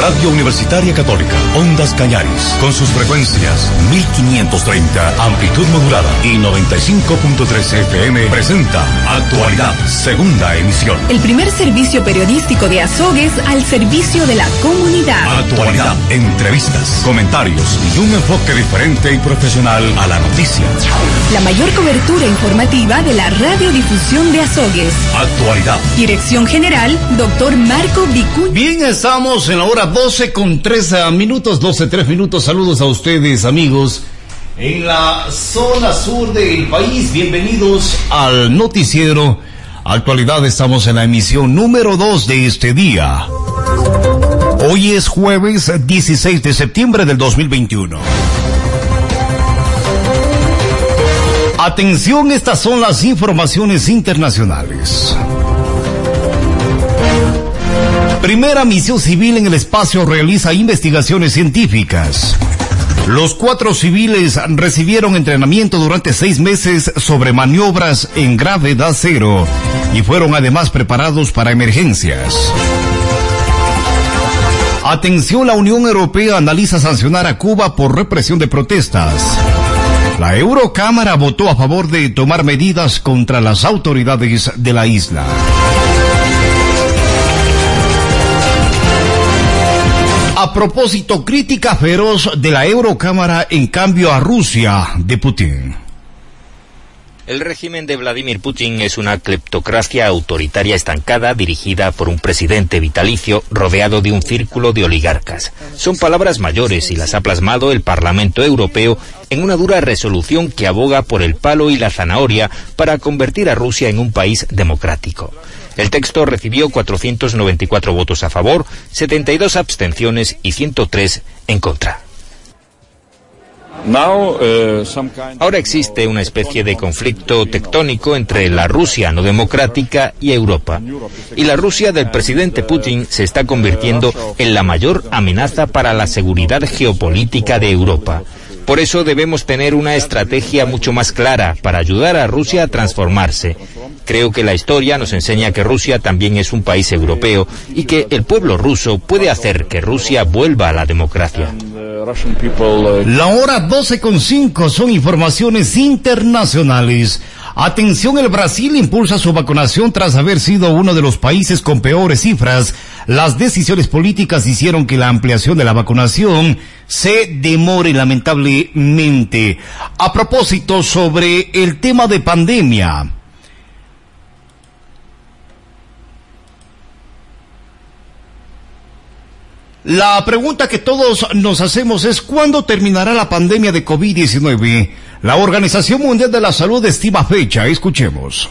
Radio Universitaria Católica, Ondas Cañaris, con sus frecuencias 1530, amplitud modulada y 95.3 FM, presenta Actualidad, segunda emisión. El primer servicio periodístico de Azogues al servicio de la comunidad. Actualidad, entrevistas, comentarios y un enfoque diferente y profesional a la noticia. La mayor cobertura informativa de la radiodifusión de Azogues. Actualidad. Dirección General, doctor Marco Vicuña. Bien, estamos en la hora 12 con 13 minutos, 12, 3 minutos. Saludos a ustedes, amigos. En la zona sur del país, bienvenidos al noticiero. Actualidad, estamos en la emisión número 2 de este día. Hoy es jueves 16 de septiembre del 2021. Atención, estas son las informaciones internacionales. Primera misión civil en el espacio realiza investigaciones científicas. Los cuatro civiles recibieron entrenamiento durante seis meses sobre maniobras en gravedad cero y fueron además preparados para emergencias. Atención, la Unión Europea analiza sancionar a Cuba por represión de protestas. La Eurocámara votó a favor de tomar medidas contra las autoridades de la isla. A propósito, crítica feroz de la Eurocámara en cambio a Rusia de Putin. El régimen de Vladimir Putin es una cleptocracia autoritaria estancada dirigida por un presidente vitalicio rodeado de un círculo de oligarcas. Son palabras mayores y las ha plasmado el Parlamento Europeo en una dura resolución que aboga por el palo y la zanahoria para convertir a Rusia en un país democrático. El texto recibió 494 votos a favor, 72 abstenciones y 103 en contra. Ahora existe una especie de conflicto tectónico entre la Rusia no democrática y Europa. Y la Rusia del presidente Putin se está convirtiendo en la mayor amenaza para la seguridad geopolítica de Europa. Por eso debemos tener una estrategia mucho más clara para ayudar a Rusia a transformarse. Creo que la historia nos enseña que Rusia también es un país europeo y que el pueblo ruso puede hacer que Rusia vuelva a la democracia. La hora 12 con 5 son informaciones internacionales. Atención, el Brasil impulsa su vacunación tras haber sido uno de los países con peores cifras. Las decisiones políticas hicieron que la ampliación de la vacunación se demore lamentablemente. A propósito sobre el tema de pandemia. La pregunta que todos nos hacemos es ¿cuándo terminará la pandemia de COVID-19? La Organización Mundial de la Salud estima fecha. Escuchemos.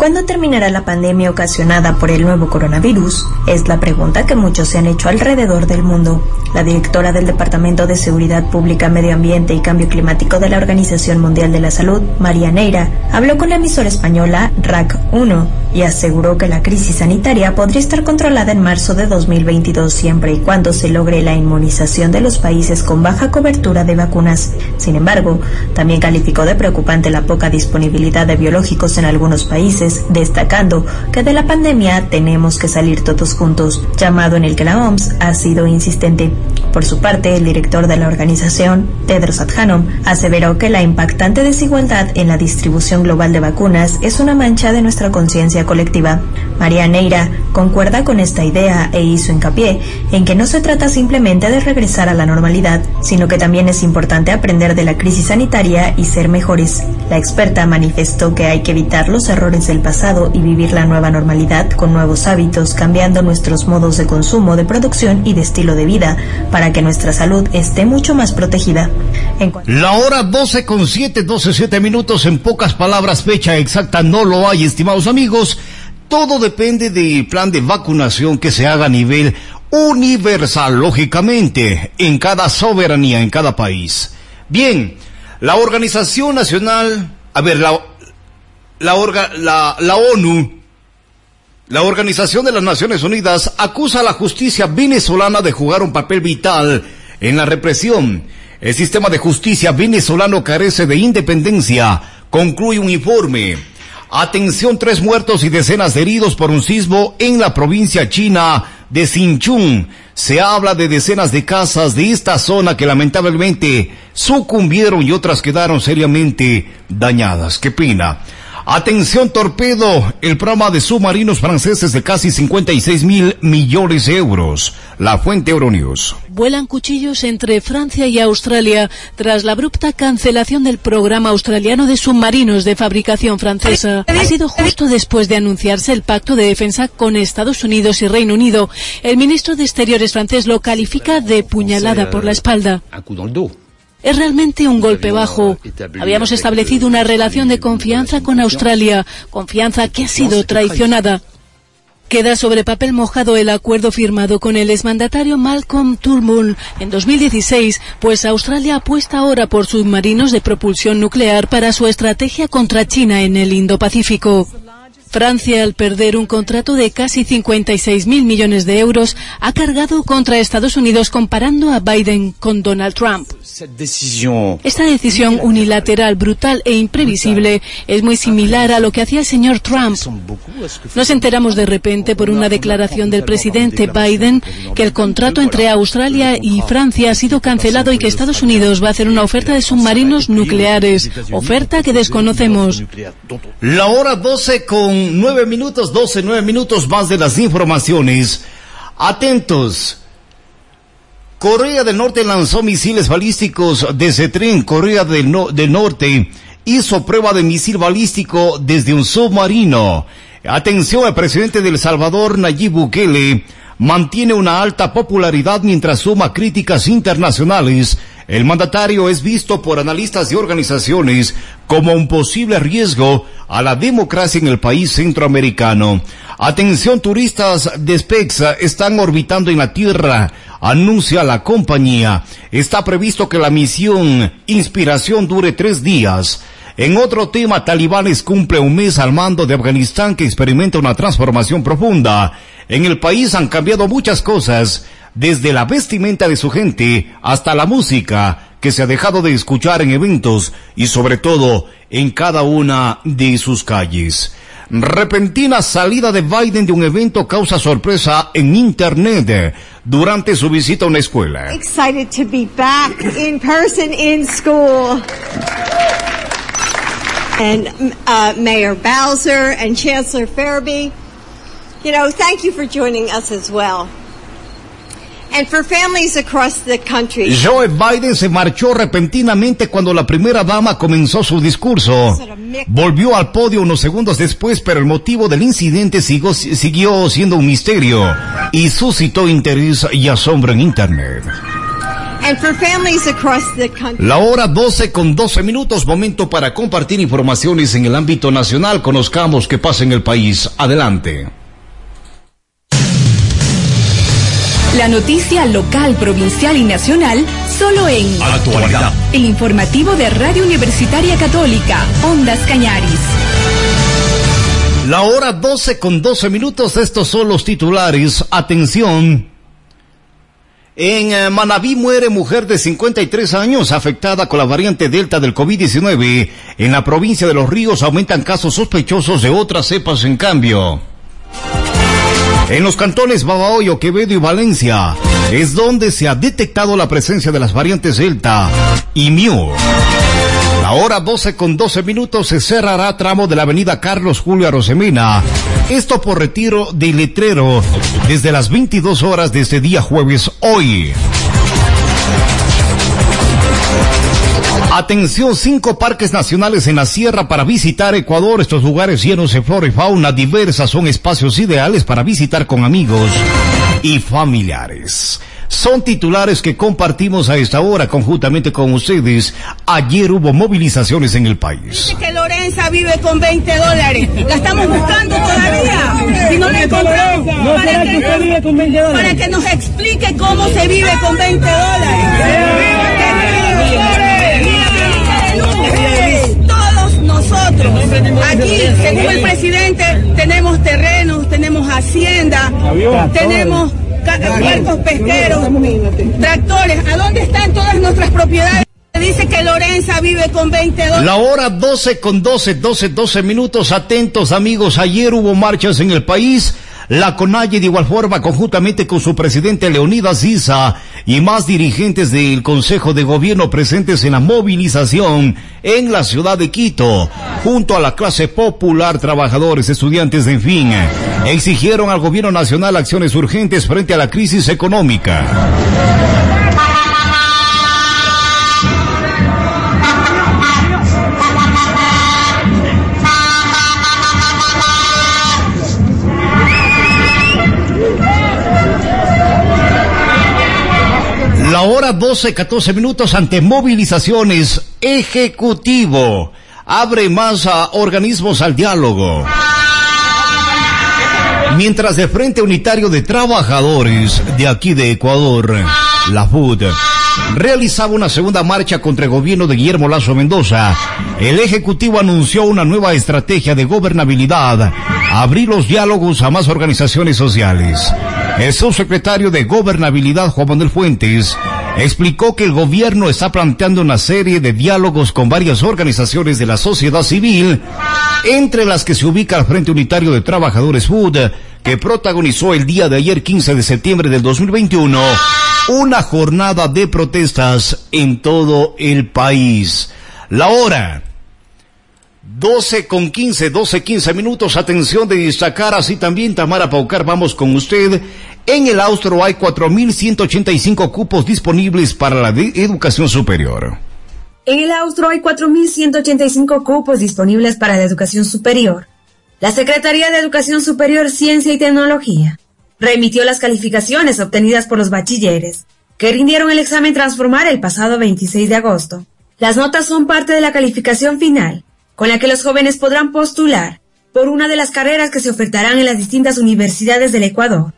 ¿Cuándo terminará la pandemia ocasionada por el nuevo coronavirus? Es la pregunta que muchos se han hecho alrededor del mundo. La directora del Departamento de Seguridad Pública, Medio Ambiente y Cambio Climático de la Organización Mundial de la Salud, María Neira, habló con la emisora española RAC 1 y aseguró que la crisis sanitaria podría estar controlada en marzo de 2022 siempre y cuando se logre la inmunización de los países con baja cobertura de vacunas. Sin embargo, también calificó de preocupante la poca disponibilidad de biológicos en algunos países destacando que de la pandemia tenemos que salir todos juntos, llamado en el que la OMS ha sido insistente. Por su parte, el director de la organización, Tedros Adhanom, aseveró que la impactante desigualdad en la distribución global de vacunas es una mancha de nuestra conciencia colectiva. María Neira concuerda con esta idea e hizo hincapié en que no se trata simplemente de regresar a la normalidad, sino que también es importante aprender de la crisis sanitaria y ser mejores. La experta manifestó que hay que evitar los errores del pasado y vivir la nueva normalidad con nuevos hábitos, cambiando nuestros modos de consumo, de producción y de estilo de vida para que nuestra salud esté mucho más protegida. La hora 12 con 7, 12, 7 minutos, en pocas palabras, fecha exacta no lo hay, estimados amigos. Todo depende del plan de vacunación que se haga a nivel universal, lógicamente, en cada soberanía, en cada país. Bien, la Organización Nacional, a ver, la, la, la, la ONU, la Organización de las Naciones Unidas, acusa a la justicia venezolana de jugar un papel vital en la represión. El sistema de justicia venezolano carece de independencia, concluye un informe. Atención, tres muertos y decenas de heridos por un sismo en la provincia china de Sinchún. Se habla de decenas de casas de esta zona que lamentablemente sucumbieron y otras quedaron seriamente dañadas. Qué pena. Atención torpedo, el programa de submarinos franceses de casi 56 mil millones de euros. La fuente Euronews. Vuelan cuchillos entre Francia y Australia tras la abrupta cancelación del programa australiano de submarinos de fabricación francesa. Ha sido justo después de anunciarse el pacto de defensa con Estados Unidos y Reino Unido. El ministro de Exteriores francés lo califica de puñalada por la espalda. Es realmente un golpe bajo. Habíamos establecido una relación de confianza con Australia, confianza que ha sido traicionada. Queda sobre papel mojado el acuerdo firmado con el exmandatario Malcolm Turnbull en 2016, pues Australia apuesta ahora por submarinos de propulsión nuclear para su estrategia contra China en el Indo-Pacífico. Francia, al perder un contrato de casi 56 mil millones de euros, ha cargado contra Estados Unidos comparando a Biden con Donald Trump. Esta decisión unilateral, brutal e imprevisible es muy similar a lo que hacía el señor Trump. Nos enteramos de repente por una declaración del presidente Biden que el contrato entre Australia y Francia ha sido cancelado y que Estados Unidos va a hacer una oferta de submarinos nucleares, oferta que desconocemos. La hora 12 con nueve minutos, doce, nueve minutos más de las informaciones. Atentos. Corea del Norte lanzó misiles balísticos desde tren. Corea del, Norte hizo prueba de misil balístico desde un submarino. Atención, el presidente del Salvador, Nayib Bukele, mantiene una alta popularidad mientras suma críticas internacionales el mandatario es visto por analistas y organizaciones como un posible riesgo a la democracia en el país centroamericano. Atención turistas de Spexa están orbitando en la Tierra, anuncia la compañía. Está previsto que la misión Inspiración dure tres días. En otro tema, talibanes cumple un mes al mando de Afganistán que experimenta una transformación profunda. En el país han cambiado muchas cosas desde la vestimenta de su gente hasta la música que se ha dejado de escuchar en eventos y sobre todo en cada una de sus calles. Repentina salida de Biden de un evento causa sorpresa en Internet durante su visita a una escuela. Excited to be back in person in school. And uh, Mayor Bowser and Chancellor Fairby, you know, thank you for joining us as well. Joe Biden se marchó repentinamente cuando la primera dama comenzó su discurso. Volvió al podio unos segundos después, pero el motivo del incidente siguió, siguió siendo un misterio y suscitó interés y asombro en Internet. La hora 12 con 12 minutos, momento para compartir informaciones en el ámbito nacional. Conozcamos qué pasa en el país. Adelante. La noticia local, provincial y nacional solo en Actualidad. El informativo de Radio Universitaria Católica, Ondas Cañaris. La hora 12 con 12 minutos, estos son los titulares. Atención. En eh, Manabí muere mujer de 53 años afectada con la variante Delta del COVID-19. En la provincia de Los Ríos aumentan casos sospechosos de otras cepas en cambio. En los cantones Babahoyo, Quevedo y Valencia es donde se ha detectado la presencia de las variantes Delta y Mu. La hora 12 con 12 minutos se cerrará tramo de la avenida Carlos Julio Arosemena. Esto por retiro de letrero desde las 22 horas de este día jueves hoy. Atención, cinco parques nacionales en la sierra para visitar Ecuador. Estos lugares llenos de flora y fauna diversas son espacios ideales para visitar con amigos y familiares. Son titulares que compartimos a esta hora conjuntamente con ustedes. Ayer hubo movilizaciones en el país. Dice que Lorenza vive con 20 dólares. La estamos buscando todavía. Si no la encontramos. Para que, para que nos explique cómo se vive con 20 dólares. Aquí, según el presidente, tenemos terrenos, tenemos hacienda, tenemos puertos pesqueros, tractores. ¿A dónde están todas nuestras propiedades? Dice que Lorenza vive con 20 dólares. La hora 12 con 12, 12, 12 minutos. Atentos amigos, ayer hubo marchas en el país La CONAIE de igual forma, conjuntamente con su presidente Leonidas Isa y más dirigentes del Consejo de Gobierno presentes en la movilización en la ciudad de Quito, junto a la clase popular, trabajadores, estudiantes, en fin, exigieron al gobierno nacional acciones urgentes frente a la crisis económica. La hora 12, 14 minutos ante movilizaciones. Ejecutivo. Abre más a organismos al diálogo. Mientras de Frente Unitario de Trabajadores de aquí de Ecuador, la FUD, realizaba una segunda marcha contra el gobierno de Guillermo Lazo Mendoza, el Ejecutivo anunció una nueva estrategia de gobernabilidad, abrir los diálogos a más organizaciones sociales. El subsecretario de Gobernabilidad, Juan Manuel Fuentes, explicó que el gobierno está planteando una serie de diálogos con varias organizaciones de la sociedad civil, entre las que se ubica el Frente Unitario de Trabajadores FUD, que protagonizó el día de ayer 15 de septiembre del 2021 una jornada de protestas en todo el país. La hora 12 con 15, 12, 15 minutos. Atención de destacar así también Tamara Paucar. Vamos con usted. En el Austro hay 4.185 cupos disponibles para la educación superior. En el Austro hay 4.185 cupos disponibles para la educación superior. La Secretaría de Educación Superior, Ciencia y Tecnología remitió las calificaciones obtenidas por los bachilleres que rindieron el examen Transformar el pasado 26 de agosto. Las notas son parte de la calificación final con la que los jóvenes podrán postular por una de las carreras que se ofertarán en las distintas universidades del Ecuador.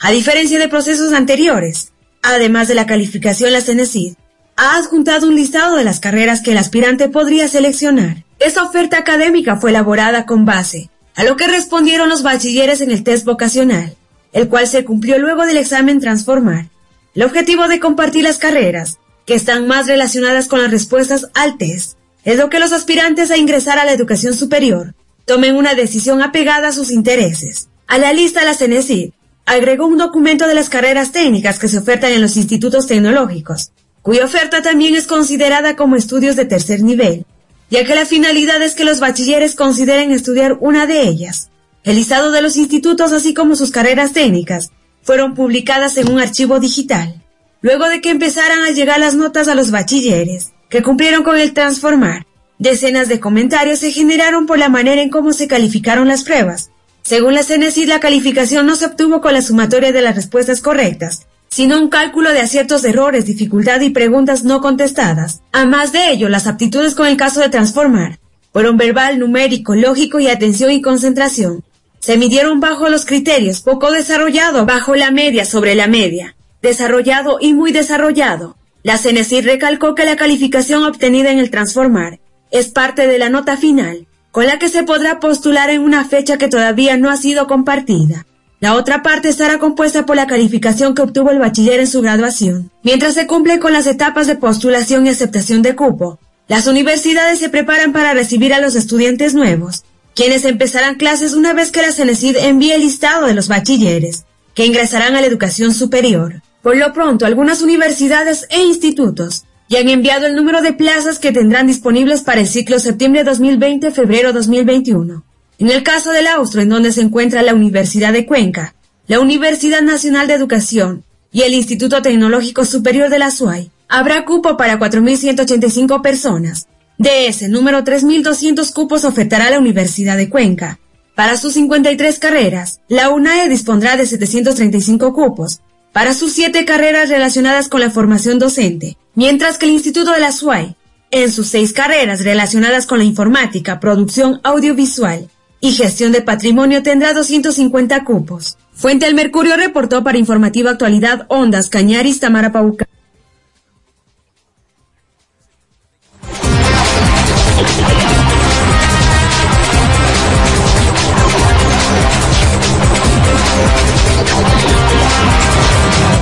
A diferencia de procesos anteriores, además de la calificación, la CENESID ha adjuntado un listado de las carreras que el aspirante podría seleccionar. Esta oferta académica fue elaborada con base a lo que respondieron los bachilleres en el test vocacional, el cual se cumplió luego del examen Transformar. El objetivo de compartir las carreras, que están más relacionadas con las respuestas al test, es lo que los aspirantes a ingresar a la educación superior tomen una decisión apegada a sus intereses. A la lista la CENESID agregó un documento de las carreras técnicas que se ofertan en los institutos tecnológicos, cuya oferta también es considerada como estudios de tercer nivel, ya que la finalidad es que los bachilleres consideren estudiar una de ellas. El listado de los institutos, así como sus carreras técnicas, fueron publicadas en un archivo digital, luego de que empezaran a llegar las notas a los bachilleres que cumplieron con el transformar. Decenas de comentarios se generaron por la manera en cómo se calificaron las pruebas. Según la CNESID, la calificación no se obtuvo con la sumatoria de las respuestas correctas, sino un cálculo de aciertos errores, dificultad y preguntas no contestadas. Además de ello, las aptitudes con el caso de transformar fueron verbal, numérico, lógico y atención y concentración. Se midieron bajo los criterios poco desarrollado, bajo la media sobre la media, desarrollado y muy desarrollado, la CENESID recalcó que la calificación obtenida en el Transformar es parte de la nota final, con la que se podrá postular en una fecha que todavía no ha sido compartida. La otra parte estará compuesta por la calificación que obtuvo el bachiller en su graduación. Mientras se cumple con las etapas de postulación y aceptación de cupo, las universidades se preparan para recibir a los estudiantes nuevos, quienes empezarán clases una vez que la CENESID envíe el listado de los bachilleres, que ingresarán a la educación superior. Por lo pronto, algunas universidades e institutos ya han enviado el número de plazas que tendrán disponibles para el ciclo septiembre 2020-febrero 2021. En el caso del Austro, en donde se encuentra la Universidad de Cuenca, la Universidad Nacional de Educación y el Instituto Tecnológico Superior de la SUAY, habrá cupo para 4.185 personas. De ese número, 3.200 cupos ofertará la Universidad de Cuenca. Para sus 53 carreras, la UNAE dispondrá de 735 cupos, para sus siete carreras relacionadas con la formación docente, mientras que el Instituto de la SUAY, en sus seis carreras relacionadas con la informática, producción audiovisual y gestión de patrimonio, tendrá 250 cupos. Fuente El Mercurio reportó para Informativa Actualidad Ondas Cañaris Tamara Pauca.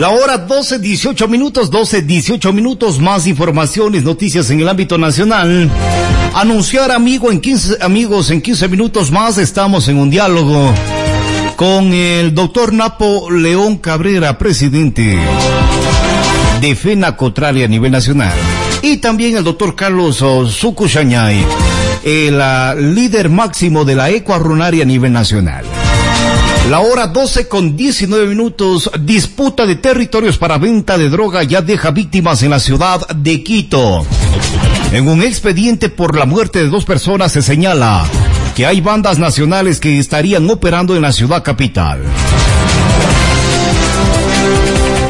La hora 12, 18 minutos, 12, 18 minutos, más informaciones, noticias en el ámbito nacional. Anunciar amigo en 15, amigos en 15 minutos más, estamos en un diálogo. con el doctor Napo León Cabrera, presidente de FENA Cotrali a nivel nacional. Y también el doctor Carlos Sucushañay, el ah, líder máximo de la ecoarronaria a nivel nacional. La hora 12 con 19 minutos, disputa de territorios para venta de droga ya deja víctimas en la ciudad de Quito. En un expediente por la muerte de dos personas se señala que hay bandas nacionales que estarían operando en la ciudad capital.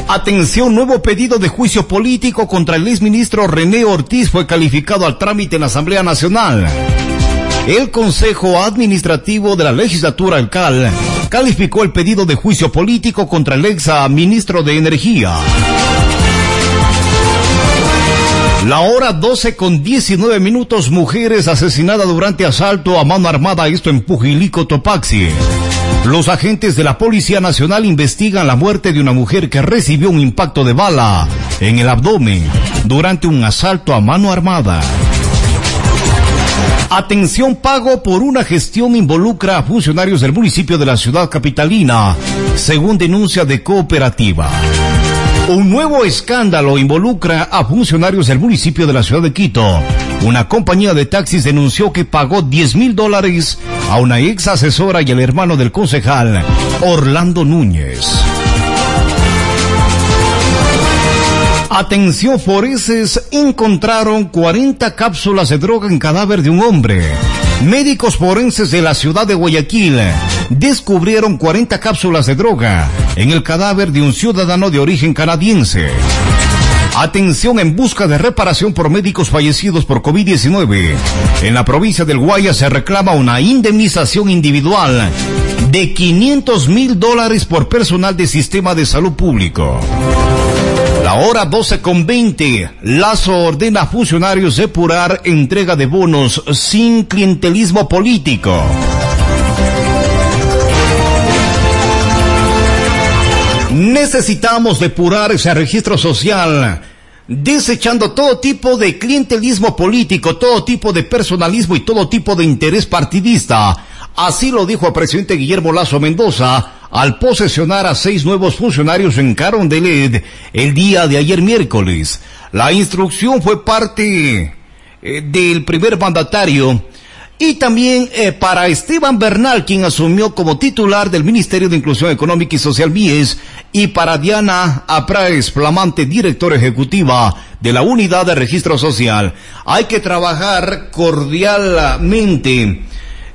Atención, nuevo pedido de juicio político contra el exministro René Ortiz fue calificado al trámite en la Asamblea Nacional. El Consejo Administrativo de la Legislatura el CAL calificó el pedido de juicio político contra el ex ministro de Energía. La hora 12 con 19 minutos, mujeres asesinadas durante asalto a mano armada, esto en Pujilico, Topaxi. Los agentes de la Policía Nacional investigan la muerte de una mujer que recibió un impacto de bala en el abdomen durante un asalto a mano armada. Atención pago por una gestión involucra a funcionarios del municipio de la ciudad capitalina, según denuncia de cooperativa. Un nuevo escándalo involucra a funcionarios del municipio de la ciudad de Quito. Una compañía de taxis denunció que pagó 10 mil dólares a una ex asesora y el hermano del concejal, Orlando Núñez. Atención forenses, encontraron 40 cápsulas de droga en cadáver de un hombre. Médicos forenses de la ciudad de Guayaquil descubrieron 40 cápsulas de droga en el cadáver de un ciudadano de origen canadiense. Atención en busca de reparación por médicos fallecidos por COVID-19. En la provincia del Guaya se reclama una indemnización individual de 500 mil dólares por personal de sistema de salud público. La hora 12 con 20. Lazo ordena a funcionarios depurar entrega de bonos sin clientelismo político. Necesitamos depurar ese registro social, desechando todo tipo de clientelismo político, todo tipo de personalismo y todo tipo de interés partidista. Así lo dijo el presidente Guillermo Lazo Mendoza al posesionar a seis nuevos funcionarios en Carondelet el día de ayer miércoles. La instrucción fue parte eh, del primer mandatario y también eh, para Esteban Bernal, quien asumió como titular del Ministerio de Inclusión Económica y Social MIES, y para Diana Apraes, flamante directora ejecutiva de la Unidad de Registro Social. Hay que trabajar cordialmente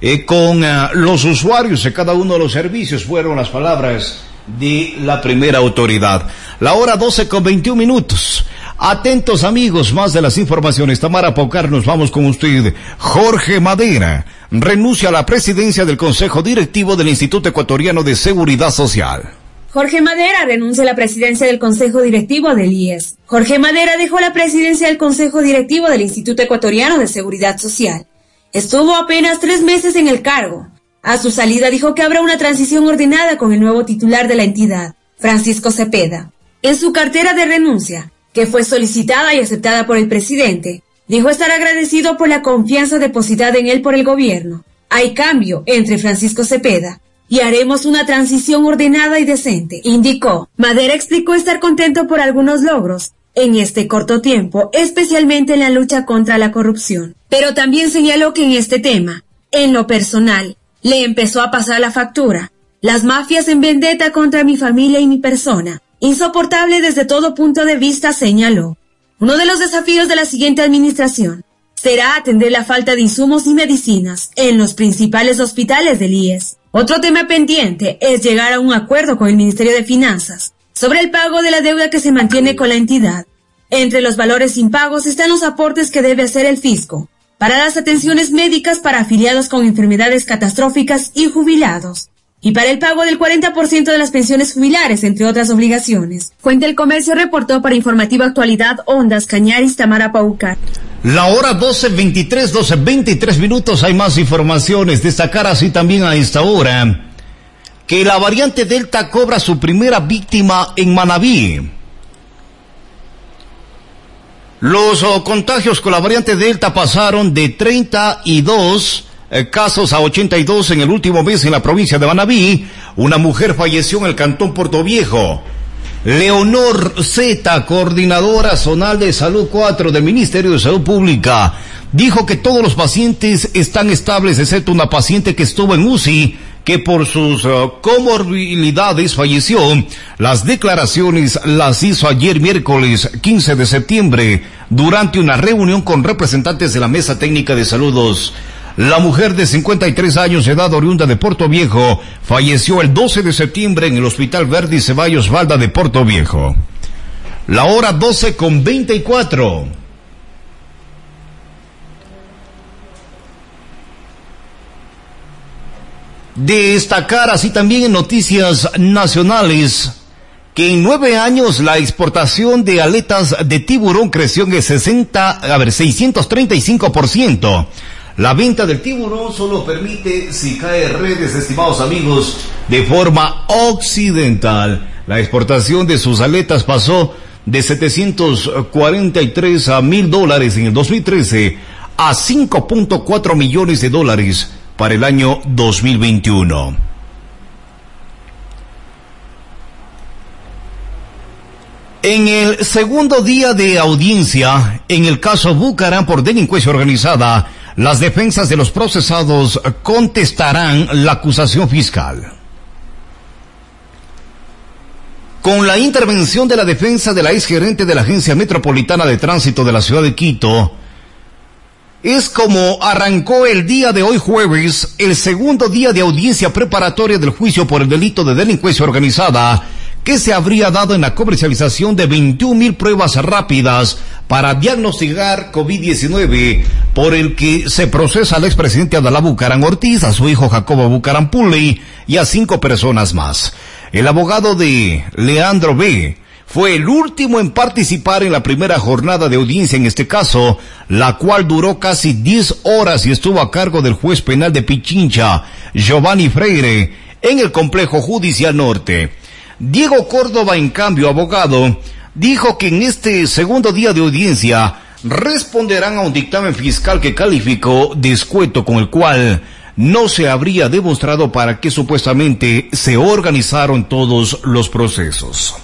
eh, con eh, los usuarios de cada uno de los servicios, fueron las palabras de la primera autoridad. La hora 12 con 21 minutos. Atentos amigos, más de las informaciones. Tamara Paucar, nos vamos con usted. Jorge Madera renuncia a la presidencia del Consejo Directivo del Instituto Ecuatoriano de Seguridad Social. Jorge Madera renuncia a la presidencia del Consejo Directivo del IES. Jorge Madera dejó la presidencia del Consejo Directivo del Instituto Ecuatoriano de Seguridad Social. Estuvo apenas tres meses en el cargo. A su salida dijo que habrá una transición ordenada con el nuevo titular de la entidad, Francisco Cepeda. En su cartera de renuncia, que fue solicitada y aceptada por el presidente, dijo estar agradecido por la confianza depositada en él por el gobierno. Hay cambio entre Francisco Cepeda y haremos una transición ordenada y decente, indicó. Madera explicó estar contento por algunos logros en este corto tiempo, especialmente en la lucha contra la corrupción. Pero también señaló que en este tema, en lo personal, le empezó a pasar la factura. Las mafias en vendetta contra mi familia y mi persona, insoportable desde todo punto de vista, señaló. Uno de los desafíos de la siguiente administración será atender la falta de insumos y medicinas en los principales hospitales del IES. Otro tema pendiente es llegar a un acuerdo con el Ministerio de Finanzas sobre el pago de la deuda que se mantiene con la entidad. Entre los valores impagos están los aportes que debe hacer el fisco para las atenciones médicas para afiliados con enfermedades catastróficas y jubilados y para el pago del 40% de las pensiones jubilares, entre otras obligaciones. Fuente el Comercio reportó para Informativa Actualidad Ondas Cañaris Tamara Paucar. La hora 12, 23, 12, 23 minutos. Hay más informaciones. Destacar así también a esta hora que la variante Delta cobra su primera víctima en Manabí. Los oh, contagios con la variante Delta pasaron de 32 eh, casos a 82 en el último mes en la provincia de Manabí. Una mujer falleció en el cantón Puerto Viejo. Leonor Z, coordinadora zonal de salud 4 del Ministerio de Salud Pública, dijo que todos los pacientes están estables, excepto una paciente que estuvo en UCI, que por sus uh, comorbilidades falleció. Las declaraciones las hizo ayer miércoles 15 de septiembre durante una reunión con representantes de la Mesa Técnica de Saludos. La mujer de 53 años de edad oriunda de Puerto Viejo falleció el 12 de septiembre en el Hospital Verdi Ceballos Valda de Puerto Viejo. La hora 12 con 24. Destacar así también en noticias nacionales que en nueve años la exportación de aletas de tiburón creció en 60, a ver, 635%. La venta del tiburón solo permite si cae redes, estimados amigos, de forma occidental. La exportación de sus aletas pasó de 743 a mil dólares en el 2013 a 5.4 millones de dólares para el año 2021. En el segundo día de audiencia, en el caso Bucarán por delincuencia organizada, las defensas de los procesados contestarán la acusación fiscal. Con la intervención de la defensa de la exgerente de la Agencia Metropolitana de Tránsito de la ciudad de Quito, es como arrancó el día de hoy jueves el segundo día de audiencia preparatoria del juicio por el delito de delincuencia organizada que se habría dado en la comercialización de 21 mil pruebas rápidas para diagnosticar COVID-19, por el que se procesa al expresidente Adalá Bucaran Ortiz, a su hijo Jacobo Bucaran Pulley y a cinco personas más. El abogado de Leandro B. fue el último en participar en la primera jornada de audiencia en este caso, la cual duró casi 10 horas y estuvo a cargo del juez penal de Pichincha, Giovanni Freire, en el complejo judicial norte. Diego Córdoba, en cambio, abogado, dijo que en este segundo día de audiencia responderán a un dictamen fiscal que calificó descuento con el cual no se habría demostrado para qué supuestamente se organizaron todos los procesos.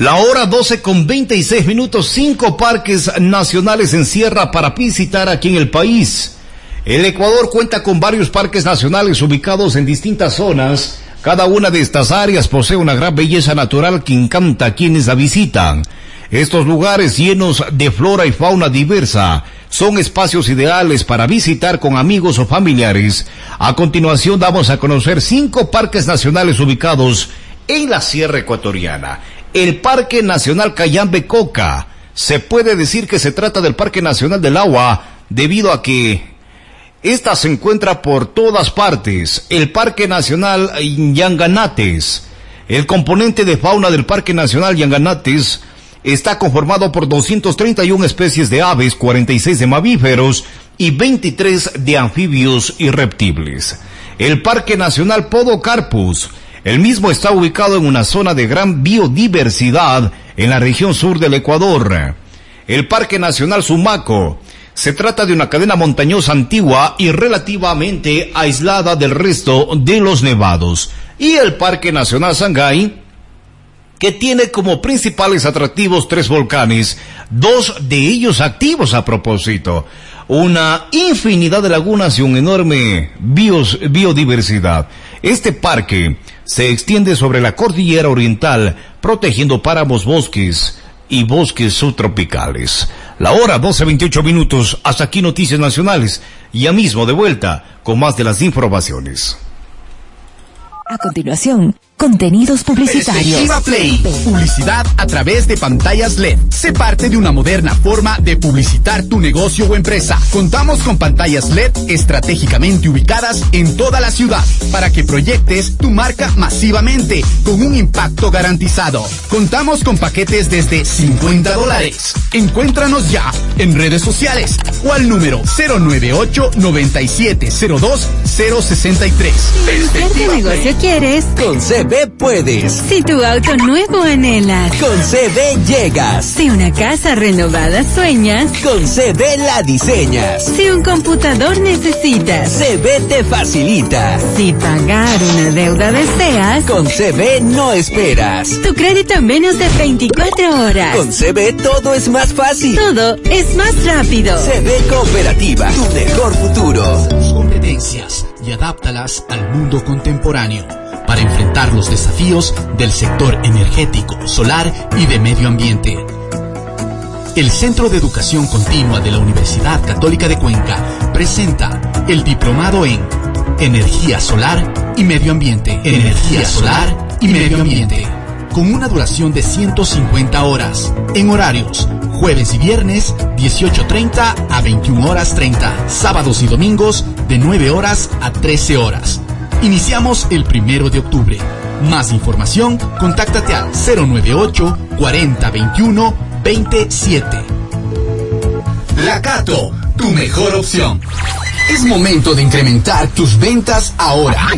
La hora 12 con 26 minutos, cinco parques nacionales en sierra para visitar aquí en el país. El Ecuador cuenta con varios parques nacionales ubicados en distintas zonas. Cada una de estas áreas posee una gran belleza natural que encanta a quienes la visitan. Estos lugares llenos de flora y fauna diversa son espacios ideales para visitar con amigos o familiares. A continuación damos a conocer cinco parques nacionales ubicados en la Sierra Ecuatoriana. El Parque Nacional Cayambe Coca. Se puede decir que se trata del Parque Nacional del Agua debido a que esta se encuentra por todas partes. El Parque Nacional Yanganates. El componente de fauna del Parque Nacional Yanganates está conformado por 231 especies de aves, 46 de mamíferos y 23 de anfibios y reptiles. El Parque Nacional Podocarpus. El mismo está ubicado en una zona de gran biodiversidad en la región sur del Ecuador. El Parque Nacional Sumaco se trata de una cadena montañosa antigua y relativamente aislada del resto de los nevados. Y el Parque Nacional Sangay, que tiene como principales atractivos tres volcanes, dos de ellos activos a propósito, una infinidad de lagunas y una enorme biodiversidad. Este parque se extiende sobre la cordillera oriental, protegiendo páramos, bosques y bosques subtropicales. La hora 12.28 minutos. Hasta aquí Noticias Nacionales. Ya mismo de vuelta con más de las informaciones. A continuación, Contenidos publicitarios. Play. Publicidad a través de pantallas LED. Sé parte de una moderna forma de publicitar tu negocio o empresa. Contamos con pantallas LED estratégicamente ubicadas en toda la ciudad para que proyectes tu marca masivamente con un impacto garantizado. Contamos con paquetes desde 50 dólares. Encuéntranos ya en redes sociales o al número 098 9702 063. ¿Qué negocio quieres? Concept CB puedes. Si tu auto nuevo anhelas. Con CB llegas. Si una casa renovada sueñas. Con CB la diseñas. Si un computador necesitas. CB te facilita. Si pagar una deuda deseas. Con CB no esperas. Tu crédito en menos de 24 horas. Con CB todo es más fácil. Todo es más rápido. CB Cooperativa, tu mejor futuro. Tus competencias y adáptalas al mundo contemporáneo para enfrentar los desafíos del sector energético, solar y de medio ambiente. El Centro de Educación Continua de la Universidad Católica de Cuenca presenta el Diplomado en Energía Solar y Medio Ambiente. Energía Solar y Medio Ambiente. Con una duración de 150 horas, en horarios jueves y viernes 18.30 a 21 horas 30, sábados y domingos de 9 horas a 13 horas. Iniciamos el primero de octubre. Más información, contáctate al 098 40 21 27. Lacato, tu mejor opción. Es momento de incrementar tus ventas ahora.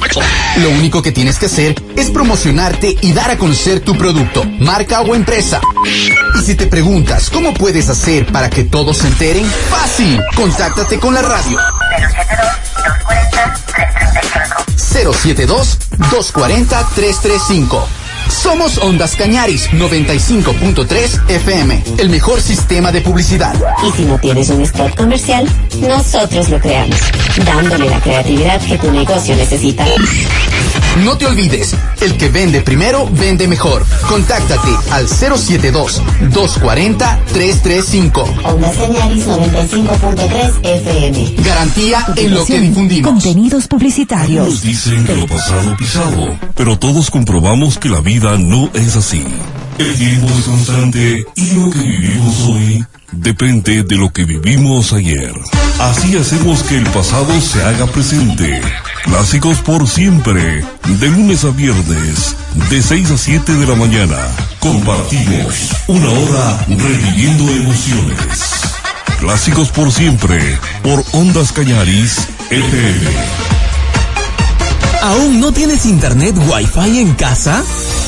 Lo único que tienes que hacer es promocionarte y dar a conocer tu producto, marca o empresa. Y si te preguntas cómo puedes hacer para que todos se enteren, fácil. Contáctate con la radio. 072 240 335. Somos Ondas Cañaris 95.3 FM, el mejor sistema de publicidad. Y si no tienes un spot comercial, nosotros lo creamos, dándole la creatividad que tu negocio necesita. No te olvides, el que vende primero, vende mejor. Contáctate al 072-240-335. Ondas Cañaris 95.3 FM. Garantía en lo que difundimos. Contenidos publicitarios. Nos dicen que lo pasado pisado, pero todos comprobamos que la vida no es así. El tiempo es constante y lo que vivimos hoy depende de lo que vivimos ayer. Así hacemos que el pasado se haga presente. Clásicos por siempre, de lunes a viernes, de 6 a 7 de la mañana. Compartimos una hora reviviendo emociones. Clásicos por siempre, por Ondas Cañaris, FM. ¿Aún no tienes internet Wi-Fi en casa?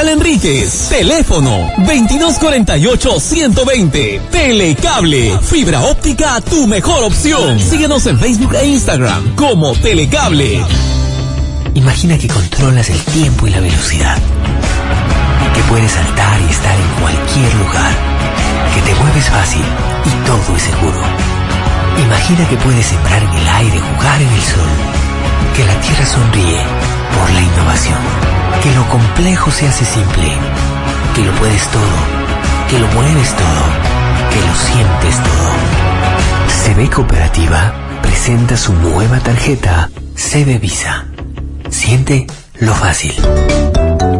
Enríquez. Teléfono 2248-120. Telecable. Fibra óptica, tu mejor opción. Síguenos en Facebook e Instagram como Telecable. Imagina que controlas el tiempo y la velocidad. Que puedes saltar y estar en cualquier lugar. Que te mueves fácil y todo es seguro. Imagina que puedes sembrar en el aire, jugar en el sol. Que la tierra sonríe por la innovación. Que lo complejo se hace simple. Que lo puedes todo. Que lo mueves todo. Que lo sientes todo. CB Cooperativa presenta su nueva tarjeta CB Visa. Siente lo fácil.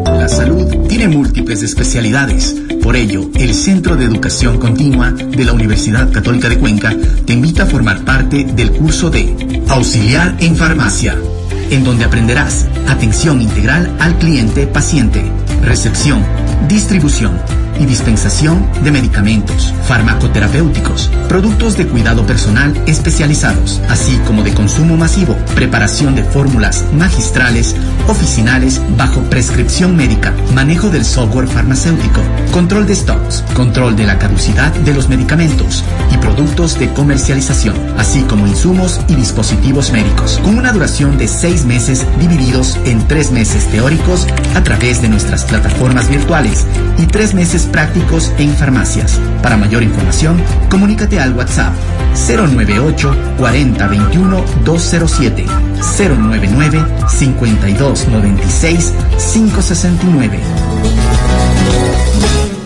La salud tiene múltiples especialidades. Por ello, el Centro de Educación Continua de la Universidad Católica de Cuenca te invita a formar parte del curso de Auxiliar en Farmacia, en donde aprenderás atención integral al cliente paciente, recepción, distribución y dispensación de medicamentos, farmacoterapéuticos, productos de cuidado personal especializados, así como de consumo masivo, preparación de fórmulas magistrales, oficinales bajo prescripción médica, manejo del software farmacéutico, control de stocks, control de la caducidad de los medicamentos y productos de comercialización, así como insumos y dispositivos médicos, con una duración de seis meses divididos en tres meses teóricos a través de nuestras plataformas virtuales y tres meses prácticos en farmacias. Para mayor información, comunícate al WhatsApp 098 40 21 207 099 52 96 569.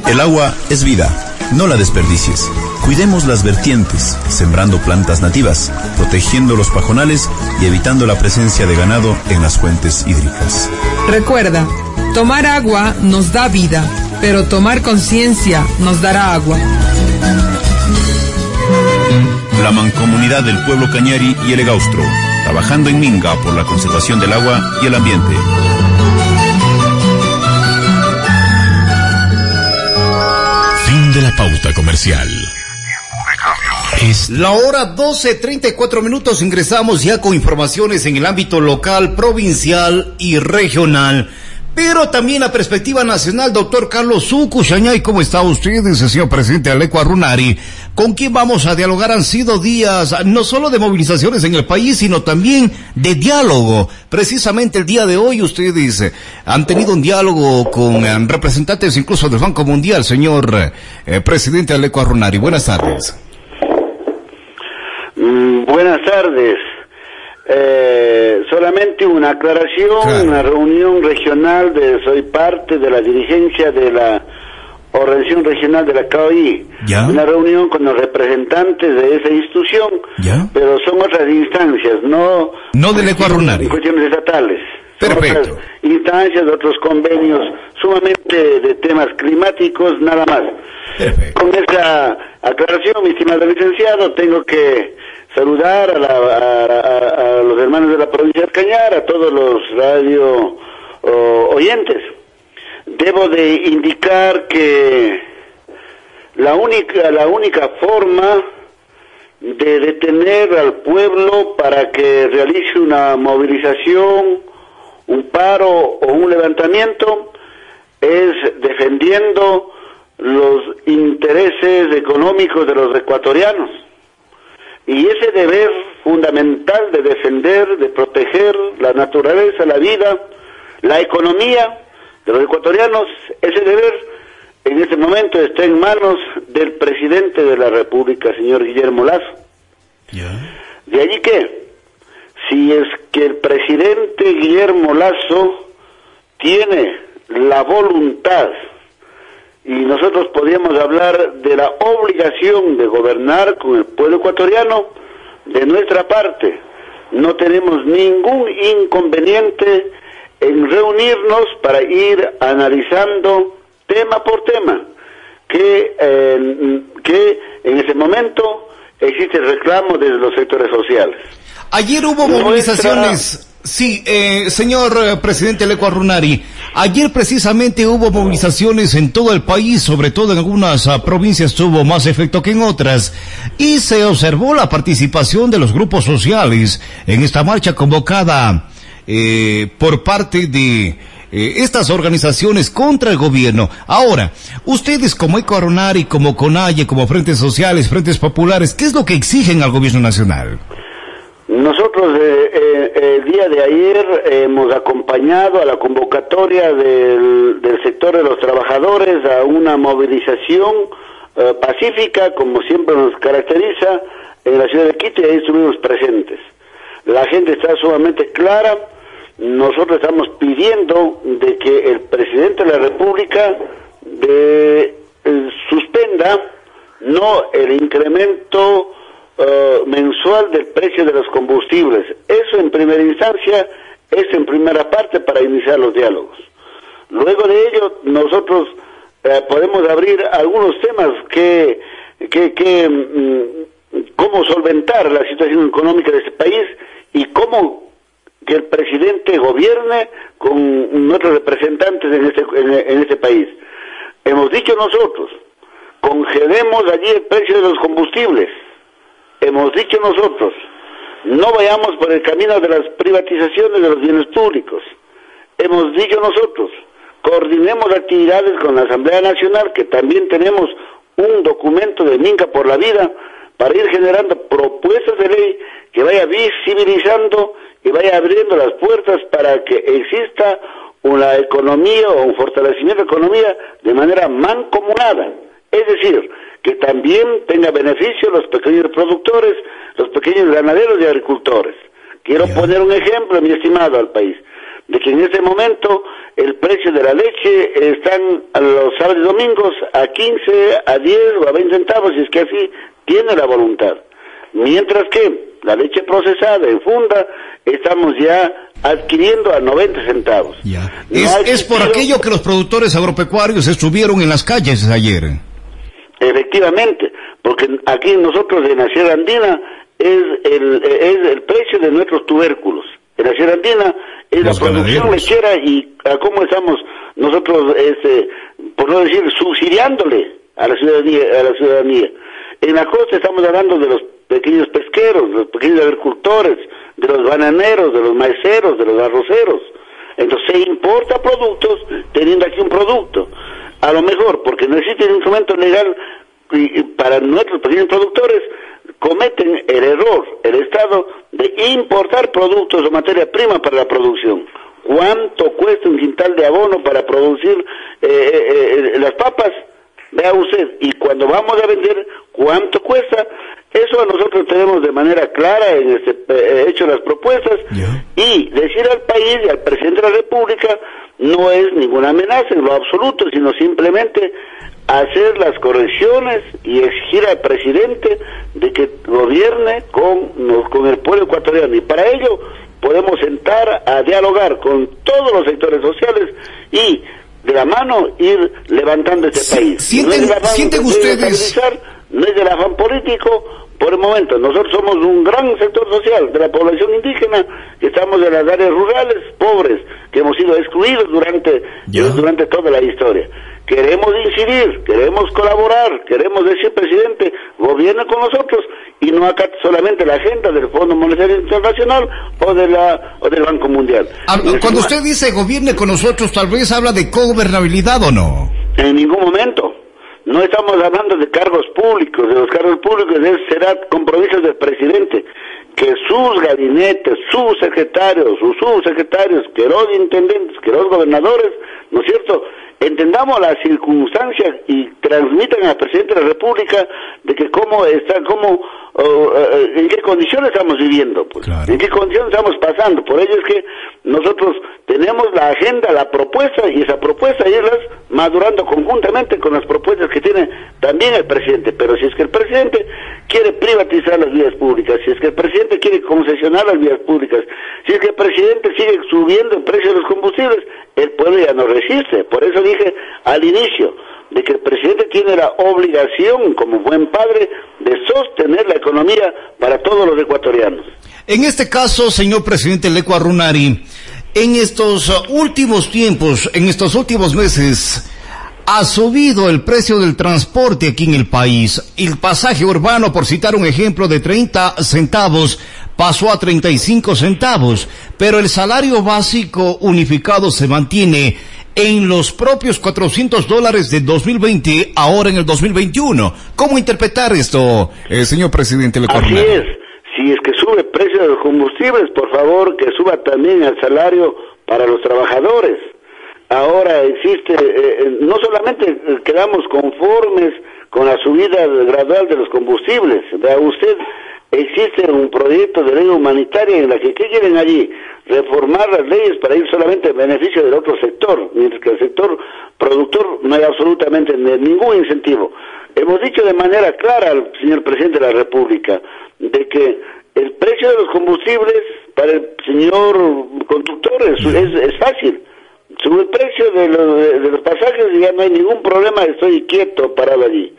El agua es vida, no la desperdicies. Cuidemos las vertientes, sembrando plantas nativas, protegiendo los pajonales y evitando la presencia de ganado en las fuentes hídricas. Recuerda, Tomar agua nos da vida, pero tomar conciencia nos dará agua. La mancomunidad del pueblo Cañari y el Egaustro, trabajando en Minga por la conservación del agua y el ambiente. Fin de la pauta comercial. Es la hora 12.34 minutos. Ingresamos ya con informaciones en el ámbito local, provincial y regional. Pero también la perspectiva nacional, doctor Carlos Sucu, ¿cómo está usted, señor presidente Aleco Arunari? ¿Con quién vamos a dialogar? Han sido días no solo de movilizaciones en el país, sino también de diálogo. Precisamente el día de hoy ustedes eh, han tenido un diálogo con eh, representantes incluso del Banco Mundial, señor eh, presidente Aleco Arunari. Buenas tardes. Mm, buenas tardes. Eh, solamente una aclaración, una reunión regional de, soy parte de la dirigencia de la Organización Regional de la CAOI. Una reunión con los representantes de esa institución, pero son otras instancias, no... No del Ecuador. Cuestiones estatales. Perfecto. instancias de otros convenios sumamente de temas climáticos, nada más. Con esa aclaración, mi estimado licenciado, tengo que saludar a, los hermanos de la provincia de Cañar, a todos los radio oyentes. Debo de indicar que la única, la única forma de detener al pueblo para que realice una movilización, un paro o un levantamiento es defendiendo los intereses económicos de los ecuatorianos y ese deber fundamental de defender, de proteger la naturaleza, la vida, la economía de los ecuatorianos, ese deber en este momento está en manos del presidente de la República, señor Guillermo Lazo. De allí que, si es que el presidente Guillermo Lazo tiene la voluntad y nosotros podríamos hablar de la obligación de gobernar con el pueblo ecuatoriano de nuestra parte. No tenemos ningún inconveniente en reunirnos para ir analizando tema por tema que, eh, que en ese momento existe reclamo desde los sectores sociales. Ayer hubo movilizaciones Sí, eh, señor eh, presidente Leco Arunari, ayer precisamente hubo movilizaciones en todo el país, sobre todo en algunas ah, provincias tuvo más efecto que en otras, y se observó la participación de los grupos sociales en esta marcha convocada eh, por parte de estas organizaciones contra el gobierno. Ahora, ustedes como Eco Arunari, como CONAIE, como Frentes Sociales, Frentes Populares, ¿qué es lo que exigen al gobierno nacional? Nosotros eh, eh, el día de ayer hemos acompañado a la convocatoria del, sector de los trabajadores a una movilización eh, pacífica, como siempre nos caracteriza, en la ciudad de Quito y ahí estuvimos presentes. La gente está sumamente clara, nosotros estamos pidiendo de que el presidente de la República de, suspenda no el incremento eh, mensual del precio de los combustibles. Eso en primera instancia es en primera parte para iniciar los diálogos. Luego de ello, nosotros eh, podemos abrir algunos temas que, que, que mm, cómo solventar la situación económica de este país y cómo que el presidente gobierne con nuestros representantes en este, en este país. Hemos dicho nosotros, congelemos allí el precio de los combustibles, hemos dicho nosotros, no vayamos por el camino de las privatizaciones de los bienes públicos. Hemos dicho nosotros, coordinemos actividades con la Asamblea Nacional, que también tenemos un documento de Minca por la Vida, para ir generando propuestas de ley que vaya visibilizando y vaya abriendo las puertas para que exista una economía o un fortalecimiento de economía de manera mancomunada. Es decir, que también tenga beneficio los pequeños productores, los pequeños ganaderos y agricultores. Quiero poner un ejemplo, mi estimado, al país, de que en este momento el precio de la leche están a los sábados y domingos a 15, a 10 o a 20 centavos, y es que así tiene la voluntad. Mientras que la leche procesada en funda estamos ya adquiriendo a 90 centavos. es, es por aquello que los productores agropecuarios estuvieron en las calles ayer. Efectivamente, porque aquí nosotros en la Sierra Andina es el, es el precio de nuestros tubérculos. En la Sierra Andina es la producción lechera y a cómo estamos nosotros, este, por no decir, subsidiándole a la ciudadanía. A la ciudadanía. En la costa estamos hablando de los pequeños pesqueros, de los pequeños agricultores, de los bananeros, de los maiceros, de los arroceros. Entonces se importa productos teniendo aquí un producto. A lo mejor, porque no existe un instrumento legal para nuestros pequeños productores, cometen el error, el Estado, de importar productos o materia prima para la producción. ¿Cuánto cuesta un quintal de abono para producir eh, eh, eh, las papas? Vea usted, y cuando vamos a vender, ¿cuánto cuesta? Eso nosotros tenemos de manera clara en este, hecho las propuestas y decir al país y al presidente de la República no es ninguna amenaza en lo absoluto, sino simplemente hacer las correcciones y exigir al presidente de que gobierne con, con el pueblo ecuatoriano. Y para ello podemos sentar a dialogar con todos los sectores sociales y de la mano ir levantando este país. ¿Sienten, no ustedes? No es del afán político, por el momento. Nosotros somos un gran sector social de la población indígena, que estamos en las áreas rurales, pobres, que hemos sido excluidos durante, durante toda la historia. Queremos incidir, queremos colaborar, queremos decir, presidente, gobierne con nosotros y no acá solamente la agenda del Fondo Monetario Internacional o, de la, o del Banco Mundial. Ah, cuando usted dice gobierne con nosotros, tal vez habla de gobernabilidad o no. En ningún momento. No estamos hablando de cargos públicos, de los cargos públicos será compromiso del presidente, que sus gabinetes, sus secretarios, sus subsecretarios, que los intendentes, que los gobernadores, ¿no es cierto?, entendamos las circunstancias y transmitan al presidente de la República de que cómo está, cómo, eh, en qué condiciones estamos viviendo, pues, en qué condiciones estamos pasando. Por ello es que nosotros tenemos la agenda, la propuesta y esa propuesta irlas madurando conjuntamente con las propuestas que tiene también el presidente. Pero si es que el presidente quiere privatizar las vías públicas, si es que el presidente quiere concesionar las vías públicas, si es que el presidente sigue subiendo el precio de los combustibles, el pueblo ya no resiste. Por eso dije al inicio de que el presidente tiene la obligación, como buen padre, de sostener la economía para todos los ecuatorianos. En este caso, señor presidente Leco Arunari, en estos últimos tiempos, en estos últimos meses, ha subido el precio del transporte aquí en el país. El pasaje urbano, por citar un ejemplo, de 30 centavos pasó a 35 centavos, pero el salario básico unificado se mantiene en los propios 400 dólares de 2020, ahora en el 2021. ¿Cómo interpretar esto, eh, señor presidente Le Así es. Si es que sube el precio de los combustibles, por favor, que suba también el salario para los trabajadores ahora existe, eh, eh, no solamente quedamos conformes con la subida gradual de los combustibles, vea usted, existe un proyecto de ley humanitaria en la que, ¿qué quieren allí? Reformar las leyes para ir solamente en beneficio del otro sector, mientras que el sector productor no hay absolutamente ningún incentivo. Hemos dicho de manera clara al señor presidente de la República de que el precio de los combustibles para el señor conductor es, fácil Sube el precio de los, los pasajes ya no hay ningún problema, estoy quieto, parado allí.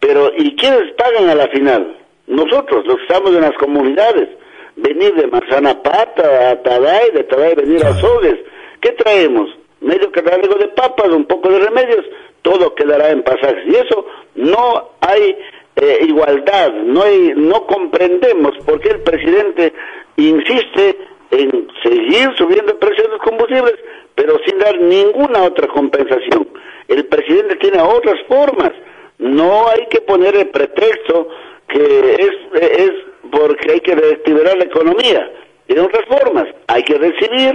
Pero, ¿y quiénes pagan a la final? Nosotros, los que estamos en las comunidades. Venir de Manzana Pata a Taday, de Taday venir a Sogues. ¿Qué traemos? Medio cargadero de papas, un poco de remedios, todo quedará en pasajes. Y eso no hay eh, igualdad, no, hay, no comprendemos por qué el presidente insiste en seguir subiendo el precio de los combustibles pero sin dar ninguna otra compensación. El presidente tiene otras formas. No hay que poner el pretexto que es, es porque hay que reactivar la economía. Tiene otras formas. Hay que recibir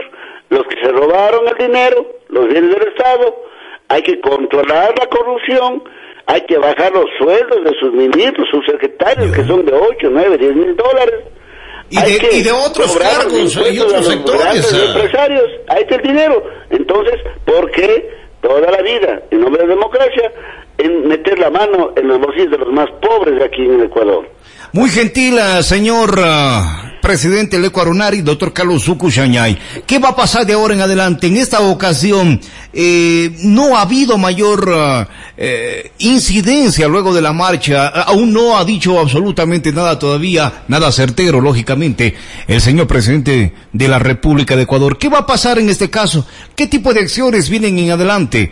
los que se robaron el dinero, los bienes del Estado. Hay que controlar la corrupción. Hay que bajar los sueldos de sus ministros, sus secretarios, que son de 8, 9, 10 mil dólares y de, otros cargos y otros sectores. Ah. empresarios, ahí está el dinero. Entonces, ¿por qué toda la vida, en nombre de la democracia, en meter la mano en los bolsillos de los más pobres de aquí en Ecuador. Muy gentil, uh, señor uh, presidente Leco Arunari, doctor Carlos Sucuchañay. ¿Qué va a pasar de ahora en adelante? En esta ocasión, eh, no ha habido mayor uh, eh, incidencia luego de la marcha. Aún no ha dicho absolutamente nada todavía, nada certero, lógicamente, el señor presidente de la República de Ecuador. ¿Qué va a pasar en este caso? ¿Qué tipo de acciones vienen en adelante?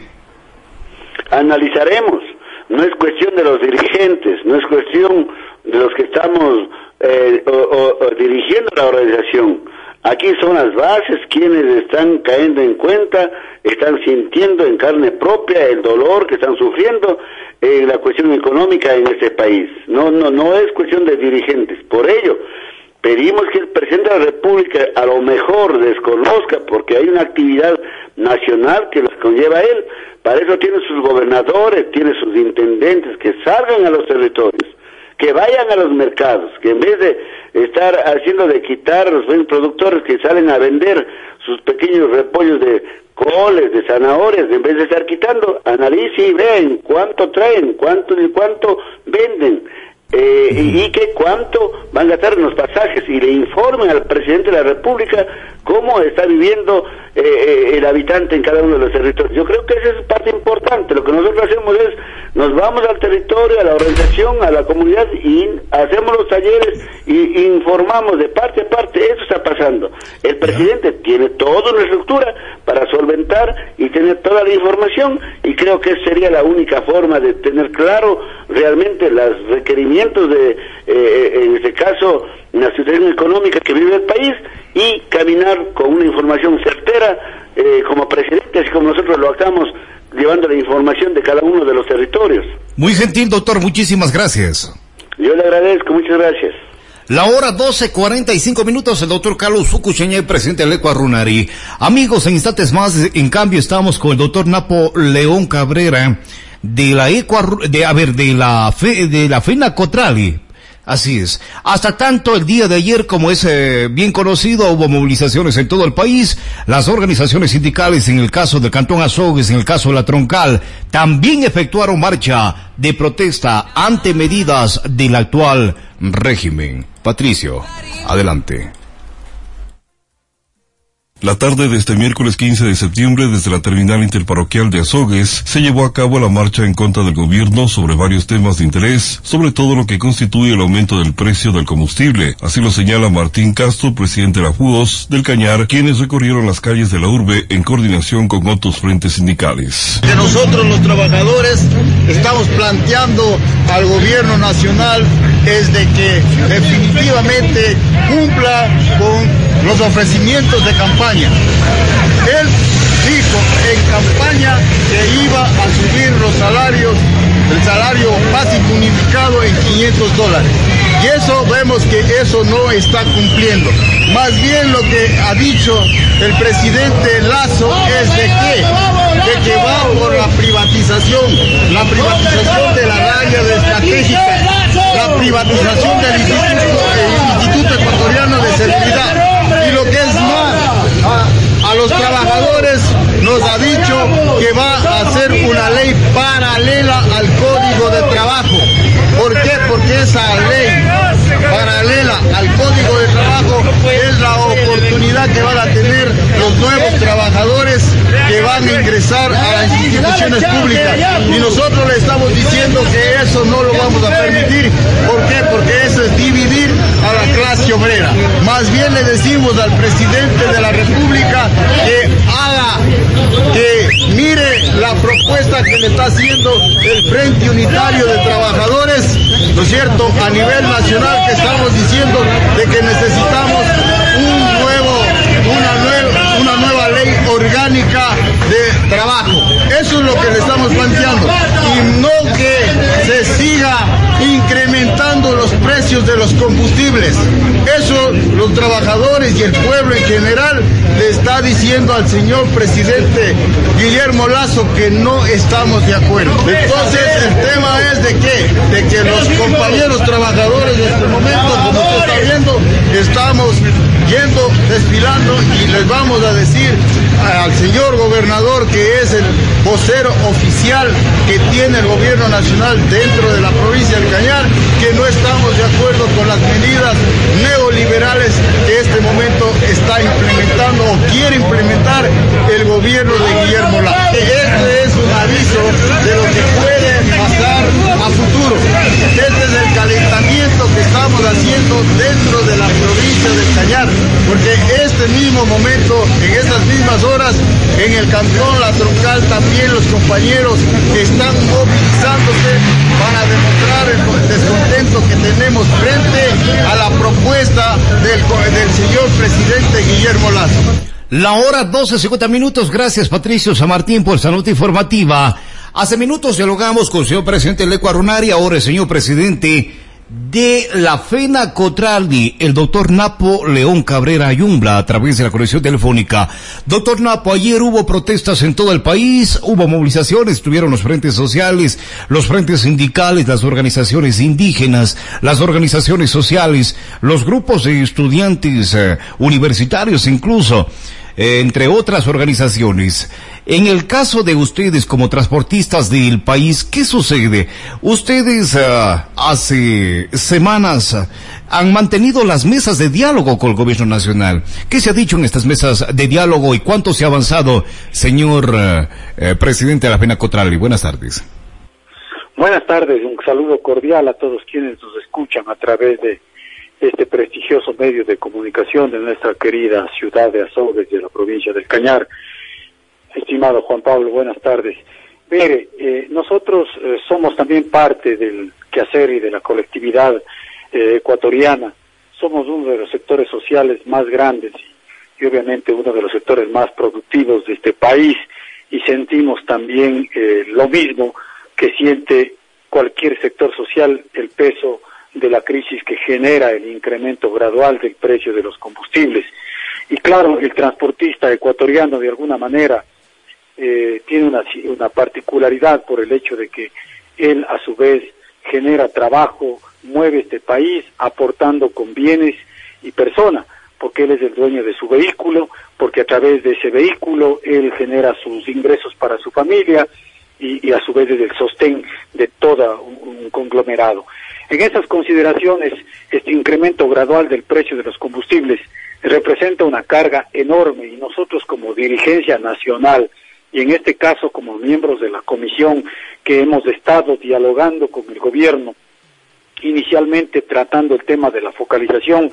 Analizaremos. No es cuestión de los dirigentes, no es cuestión de los que estamos eh, o dirigiendo la organización. Aquí son las bases quienes están cayendo en cuenta, están sintiendo en carne propia el dolor que están sufriendo en la cuestión económica en este país. No, no, no es cuestión de dirigentes. Por ello, pedimos que el presidente de la República a lo mejor desconozca, porque hay una actividad nacional que los conlleva él. Para eso tiene sus gobernadores, tiene sus intendentes, que salgan a los territorios que vayan a los mercados, que en vez de estar haciendo de quitar los productores que salen a vender sus pequeños repollos de coles, de zanahorias, en vez de estar quitando, analice y vean cuánto traen, cuánto y cuánto venden. Eh, y, y que cuánto van a gastar en los pasajes y le informen al presidente de la República cómo está viviendo eh, eh, el habitante en cada uno de los territorios. Yo creo que esa es parte importante. Lo que nosotros hacemos es, nos vamos al territorio, a la organización, a la comunidad y hacemos los talleres y informamos de parte a parte, eso está pasando. El presidente tiene toda una estructura para solventar y tener toda la información y creo que esa sería la única forma de tener claro realmente los requerimientos de, eh, en este caso, la situación económica que vive el país y caminar con una información certera eh, como presidente, así como nosotros lo hagamos llevando la información de cada uno de los territorios. Muy gentil, doctor, muchísimas gracias. Yo le agradezco, muchas gracias. La hora 12.45 minutos, el doctor Carlos Fukucheña, presidente del Eco Runari. Amigos, en instantes más, en cambio, estamos con el doctor Napo León Cabrera de la Eco, de, a ver, de la, fe, de la FENA Cotrali. Así es. Hasta tanto el día de ayer, como es eh, bien conocido, hubo movilizaciones en todo el país. Las organizaciones sindicales, en el caso del Cantón Azogues, en el caso de la Troncal, también efectuaron marcha de protesta ante medidas del actual régimen. Patricio, adelante. La tarde de este miércoles 15 de septiembre, desde la terminal interparroquial de Azogues, se llevó a cabo la marcha en contra del gobierno sobre varios temas de interés, sobre todo lo que constituye el aumento del precio del combustible. Así lo señala Martín Castro, presidente de la FUOS del Cañar, quienes recorrieron las calles de la urbe en coordinación con otros frentes sindicales. Que nosotros los trabajadores estamos planteando al gobierno nacional es de que definitivamente cumpla con los ofrecimientos de campaña. Él dijo en campaña que iba a subir los salarios, el salario básico unificado en 500 dólares. Y eso vemos que eso no está cumpliendo. Más bien lo que ha dicho el presidente Lazo es de que, de que va por la privatización, la privatización de la raya de estratégica, la privatización del Instituto, Instituto Ecuatoriano de Seguridad. Y lo que es más, a, a, los trabajadores nos ha dicho que va a hacer una ley paralela al Código de Trabajo. ¿Por qué? Porque esa ley paralela al Código de Trabajo es la oportunidad que van a tener los nuevos trabajadores que van a ingresar a las instituciones públicas. Y nosotros le estamos diciendo que eso no lo vamos a permitir. ¿Por qué? Porque eso es dividir a la clase obrera. Más bien le decimos al presidente de la República que haga, que mire la propuesta que le está haciendo el Frente Unitario de Trabajadores, ¿no es cierto?, a nivel nacional que estamos diciendo de que necesitamos un nuevo, una nueva, una nueva ley orgánica de trabajo. Eso es lo que le estamos planteando. Y no que se siga incrementando los de los combustibles. Eso los trabajadores y el pueblo en general le está diciendo al señor presidente Guillermo Lazo que no estamos de acuerdo. Entonces el tema es de qué? De que los compañeros trabajadores en este momento, como usted está viendo, estamos yendo, desfilando y les vamos a decir al señor gobernador, que es el vocero oficial que tiene el gobierno nacional dentro de la provincia del Cañar, que no estamos de acuerdo con las medidas neoliberales que este momento está implementando o quiere implementar el gobierno de Guillermo Lazo. Este es un aviso de lo que puede pasar a futuro. Este es el calentamiento que estamos haciendo dentro de la provincia del Cañar, porque este mismo momento, en estas mismas horas, en el cantón La Troncal también los compañeros están movilizándose para demostrar el descontento que tenemos frente a la propuesta del, señor presidente Guillermo Lazo. La hora 12, 50 minutos. Gracias, Patricio San Martín, por esta nota informativa. Hace minutos dialogamos con el señor presidente Leco Arunari, ahora el señor presidente de la FENA Cotraldi, el doctor Napo León Cabrera Ayumbla, a través de la conexión telefónica. Doctor Napo, ayer hubo protestas en todo el país, hubo movilizaciones, estuvieron los frentes sociales, los frentes sindicales, las organizaciones indígenas, las organizaciones sociales, los grupos de estudiantes eh, universitarios incluso entre otras organizaciones. En el caso de ustedes como transportistas del país, ¿qué sucede? Ustedes uh, hace semanas uh, han mantenido las mesas de diálogo con el gobierno nacional. ¿Qué se ha dicho en estas mesas de diálogo y cuánto se ha avanzado, señor uh, presidente de la Pena Cotrali? Buenas tardes. Buenas tardes, un saludo cordial a todos quienes nos escuchan a través de este prestigioso medio de comunicación de nuestra querida ciudad de Azogues de la provincia del Cañar. Estimado Juan Pablo, buenas tardes. Mire, eh, nosotros eh, somos también parte del quehacer y de la colectividad eh, ecuatoriana. Somos uno de los sectores sociales más grandes y, obviamente uno de los sectores más productivos de este país y sentimos también lo mismo que siente cualquier sector social el peso de la crisis que genera el incremento gradual del precio de los combustibles. Y claro, el transportista ecuatoriano de alguna manera eh, tiene una, particularidad por el hecho de que él a su vez genera trabajo, mueve este país aportando con bienes y personas, porque él es el dueño de su vehículo, porque a través de ese vehículo él genera sus ingresos para su familia y, a su vez es el sostén de todo un conglomerado. En esas consideraciones, este incremento gradual del precio de los combustibles representa una carga enorme y nosotros como dirigencia nacional y en este caso como miembros de la comisión que hemos estado dialogando con el gobierno, inicialmente tratando el tema de la focalización,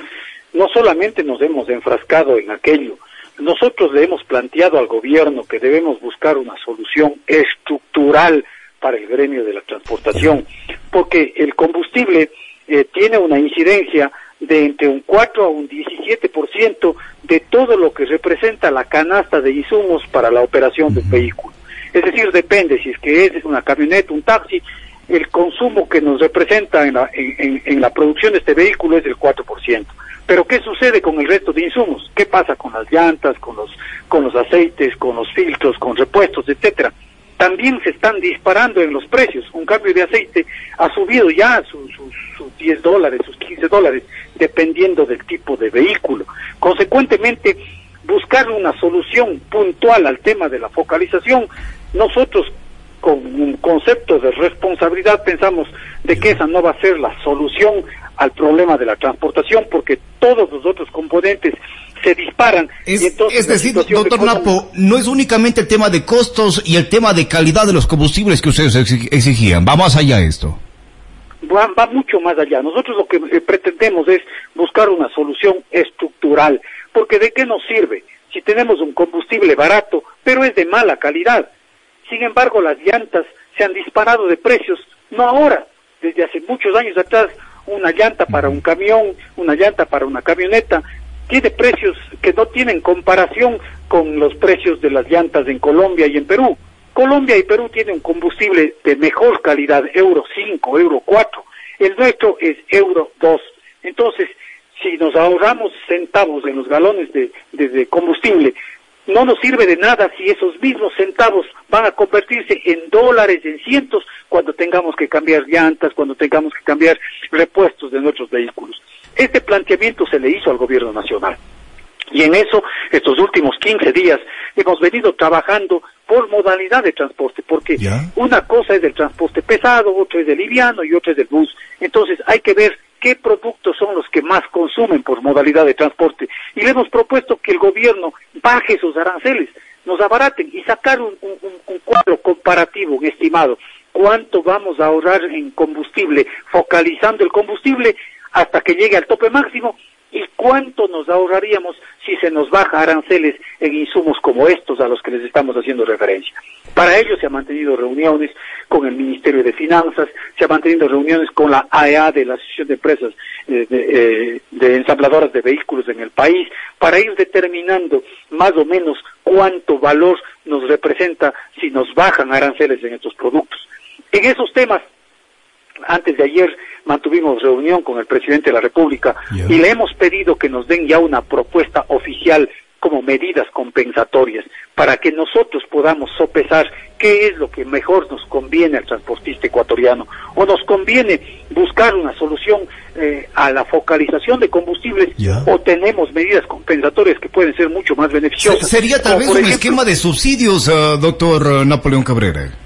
no solamente nos hemos enfrascado en aquello, nosotros le hemos planteado al gobierno que debemos buscar una solución estructural para el gremio de la transportación, porque el combustible eh, tiene una incidencia de entre un 4 a un 17% de todo lo que representa la canasta de insumos para la operación del vehículo. Es decir, depende si es que es una camioneta, un taxi, el consumo que nos representa en la, en, en la producción de este vehículo es del 4%. Pero ¿qué sucede con el resto de insumos? ¿Qué pasa con las llantas, con los, con los aceites, con los filtros, con repuestos, etcétera? También se están disparando en los precios. Un cambio de aceite ha subido ya sus su, su 10 dólares, sus 15 dólares, dependiendo del tipo de vehículo. Consecuentemente, buscar una solución puntual al tema de la focalización, nosotros con un concepto de responsabilidad pensamos de que esa no va a ser la solución al problema de la transportación porque todos los otros componentes se disparan. Es, y entonces es decir, doctor Napo, no es únicamente el tema de costos y el tema de calidad de los combustibles que ustedes exigían, va más allá esto. Va, va mucho más allá. Nosotros lo que eh, pretendemos es buscar una solución estructural, porque ¿de qué nos sirve si tenemos un combustible barato, pero es de mala calidad? Sin embargo, las llantas se han disparado de precios, no ahora, desde hace muchos años atrás, una llanta para un camión, una llanta para una camioneta, tiene precios que no tienen comparación con los precios de las llantas en Colombia y en Perú. Colombia y Perú tienen un combustible de mejor calidad, Euro 5, Euro 4. El nuestro es Euro 2. Entonces, si nos ahorramos centavos en los galones de, de, de combustible, no nos sirve de nada si esos mismos centavos van a convertirse en dólares, en cientos, cuando tengamos que cambiar llantas, cuando tengamos que cambiar repuestos de nuestros vehículos. Este planteamiento se le hizo al gobierno nacional. Y en eso, estos últimos 15 días, hemos venido trabajando por modalidad de transporte, porque una cosa es el transporte pesado, otra es el liviano y otra es el bus. Entonces hay que ver qué productos son los que más consumen por modalidad de transporte. Y le hemos propuesto que el gobierno baje sus aranceles, nos abaraten y sacar un, un cuadro comparativo, estimado, cuánto vamos a ahorrar en combustible, focalizando el combustible hasta que llegue al tope máximo y cuánto nos ahorraríamos si se nos baja aranceles en insumos como estos a los que les estamos haciendo referencia. Para ello se han mantenido reuniones con el Ministerio de Finanzas, se han mantenido reuniones con la AEA de la Asociación de Empresas eh, eh, de, Ensambladoras de Vehículos en el país, para ir determinando más o menos cuánto valor nos representa si nos bajan aranceles en estos productos. En esos temas, antes de ayer mantuvimos reunión con el presidente de la República y le hemos pedido que nos den ya una propuesta oficial como medidas compensatorias para que nosotros podamos sopesar qué es lo que mejor nos conviene al transportista ecuatoriano o nos conviene buscar una solución eh, a la focalización de combustibles o tenemos medidas compensatorias que pueden ser mucho más beneficiosas. Sería tal vez un esquema de subsidios, uh, doctor Napoleón Cabrera.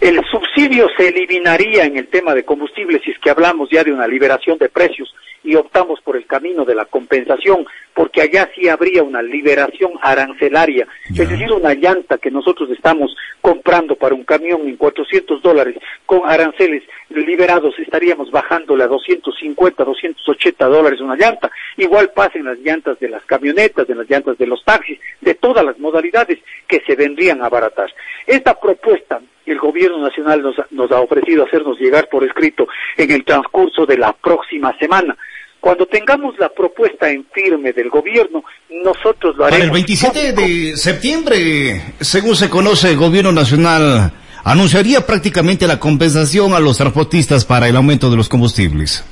El subsidio se eliminaría en el tema de combustible si es que hablamos ya de una liberación de precios y optamos por el camino de la compensación, porque allá sí habría una liberación arancelaria, es decir, una llanta que nosotros estamos comprando para un camión en 400 dólares con aranceles liberados estaríamos bajándole a 250, 280 dólares una llanta. Igual pasa en las llantas de las camionetas, en las llantas de los taxis, de todas las modalidades que se vendrían a baratar. Esta propuesta el gobierno nacional nos, nos ha ofrecido hacernos llegar por escrito en el transcurso de la próxima semana. Cuando tengamos la propuesta en firme del gobierno, nosotros lo haremos. Para el 27 de septiembre, según se conoce, el gobierno nacional anunciaría prácticamente la compensación a los transportistas para el aumento de los combustibles.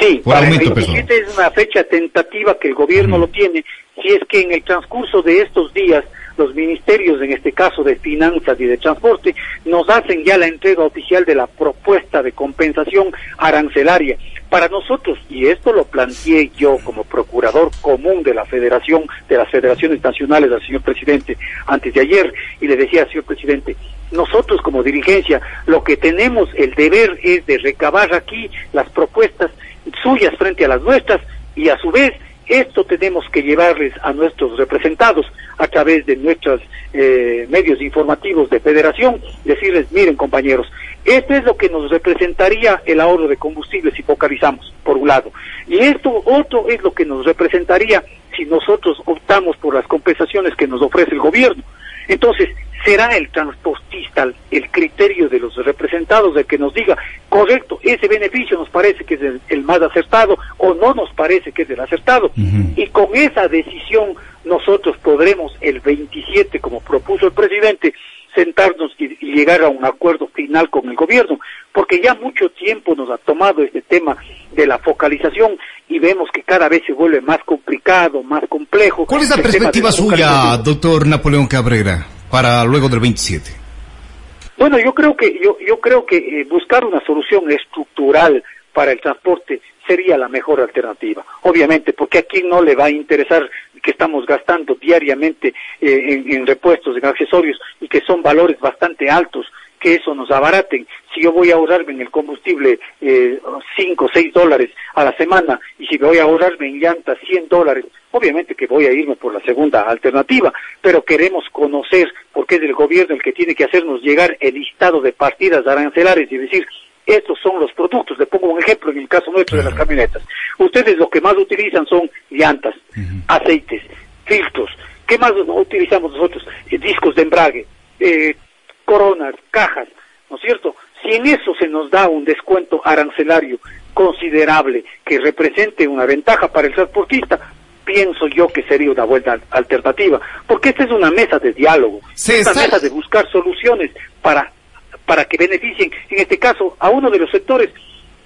Sí, para el 27 es una fecha tentativa que el gobierno lo tiene, si es que en el transcurso de estos días los ministerios, en este caso de finanzas y de transporte, nos hacen ya la entrega oficial de la propuesta de compensación arancelaria. Para nosotros, y esto lo planteé yo como procurador común de la Federación, de las Federaciones Nacionales al señor presidente antes de ayer, y le decía al señor presidente, nosotros como dirigencia lo que tenemos el deber es de recabar aquí las propuestas suyas frente a las nuestras y a su vez esto tenemos que llevarles a nuestros representados a través de nuestros eh, medios informativos de federación, decirles, miren compañeros, esto es lo que nos representaría el ahorro de combustible si focalizamos, por un lado. Y esto otro es lo que nos representaría si nosotros optamos por las compensaciones que nos ofrece el gobierno. Entonces, será el transportista el criterio de los representados de que nos diga, correcto, ese beneficio nos parece que es el, más acertado o no nos parece que es el acertado. Y con esa decisión nosotros podremos el 27, como propuso el presidente, sentarnos y, llegar a un acuerdo final con el gobierno, porque ya mucho tiempo nos ha tomado este tema de la focalización y vemos que cada vez se vuelve más complicado, más complejo. ¿Cuál es la perspectiva suya, doctor Napoleón Cabrera? Para luego del 27? Bueno, yo creo que yo, yo creo que eh, buscar una solución estructural para el transporte sería la mejor alternativa. Obviamente, porque a quién no le va a interesar que estamos gastando diariamente eh, en, repuestos, en accesorios y que son valores bastante altos, que eso nos abaraten. Si yo voy a ahorrarme en el combustible eh, 5 o 6 dólares a la semana y si voy a ahorrarme en llantas 100 dólares, Obviamente que voy a irme por la segunda alternativa, pero queremos conocer, porque es el gobierno el que tiene que hacernos llegar el listado de partidas arancelares y decir, estos son los productos. Le pongo un ejemplo en el caso nuestro de las camionetas. Ustedes lo que más utilizan son llantas, aceites, filtros. ¿Qué más utilizamos nosotros? Eh, discos de embrague, eh, coronas, cajas, ¿no es cierto? Si en eso se nos da un descuento arancelario considerable que represente una ventaja para el transportista, pienso yo que sería una buena alternativa, porque esta es una mesa de diálogo, una mesa de buscar soluciones para, para que beneficien, en este caso, a uno de los sectores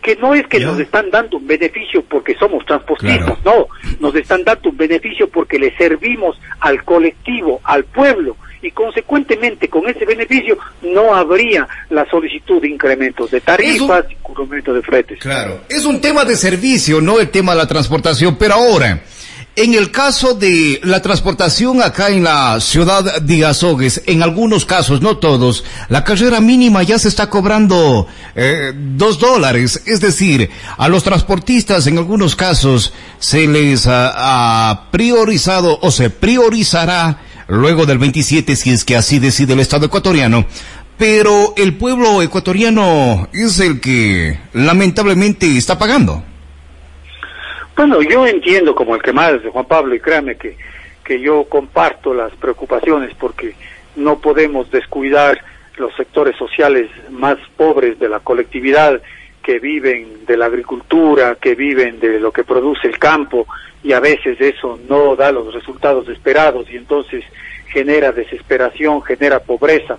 que no es que nos están dando un beneficio porque somos transportistas, no, nos están dando un beneficio porque le servimos al colectivo, al pueblo, y consecuentemente con ese beneficio no habría la solicitud de incrementos de tarifas, incremento de fretes. Claro, es un tema de servicio, no el tema de la transportación, pero ahora, En el caso de la transportación acá en la ciudad de Azogues, en algunos casos, no todos, la carrera mínima ya se está cobrando eh, dos dólares. Es decir, a los transportistas en algunos casos se les ha, priorizado o se priorizará luego del 27 si es que así decide el Estado ecuatoriano. Pero el pueblo ecuatoriano es el que lamentablemente está pagando. Bueno, yo entiendo como el que más, Juan Pablo, y créame que, que yo comparto las preocupaciones porque no podemos descuidar los sectores sociales más pobres de la colectividad que viven de la agricultura, que viven de lo que produce el campo y a veces eso no da los resultados esperados y entonces genera desesperación, genera pobreza,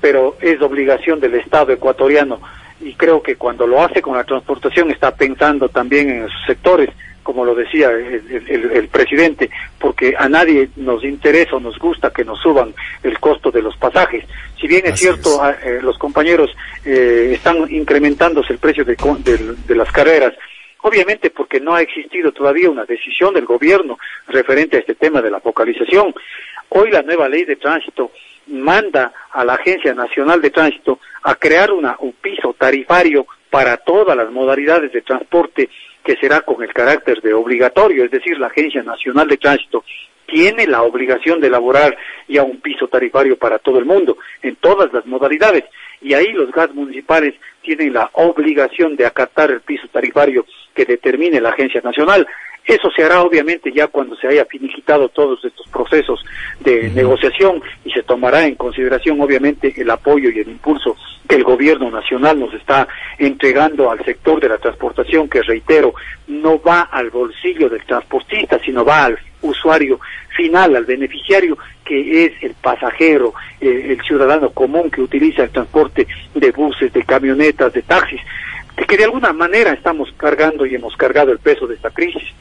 pero es obligación del Estado ecuatoriano y creo que cuando lo hace con la transportación está pensando también en esos sectores como lo decía el, presidente, porque a nadie nos interesa o nos gusta que nos suban el costo de los pasajes. Si bien es cierto, eh, los compañeros eh, están incrementándose el precio de, de las carreras, obviamente porque no ha existido todavía una decisión del gobierno referente a este tema de la focalización. Hoy la nueva ley de tránsito manda a la Agencia Nacional de Tránsito a crear una, un piso tarifario para todas las modalidades de transporte que será con el carácter de obligatorio, es decir, la Agencia Nacional de Tránsito tiene la obligación de elaborar ya un piso tarifario para todo el mundo, en todas las modalidades, y ahí los gas municipales tienen la obligación de acatar el piso tarifario que determine la Agencia Nacional. Eso se hará obviamente ya cuando se haya finiquitado todos estos procesos de negociación y se tomará en consideración obviamente el apoyo y el impulso que el gobierno nacional nos está entregando al sector de la transportación, que reitero, no va al bolsillo del transportista, sino va al usuario final, al beneficiario, que es el pasajero, eh, el ciudadano común que utiliza el transporte de buses, de camionetas, de taxis, que de alguna manera estamos cargando y hemos cargado el peso de esta crisis.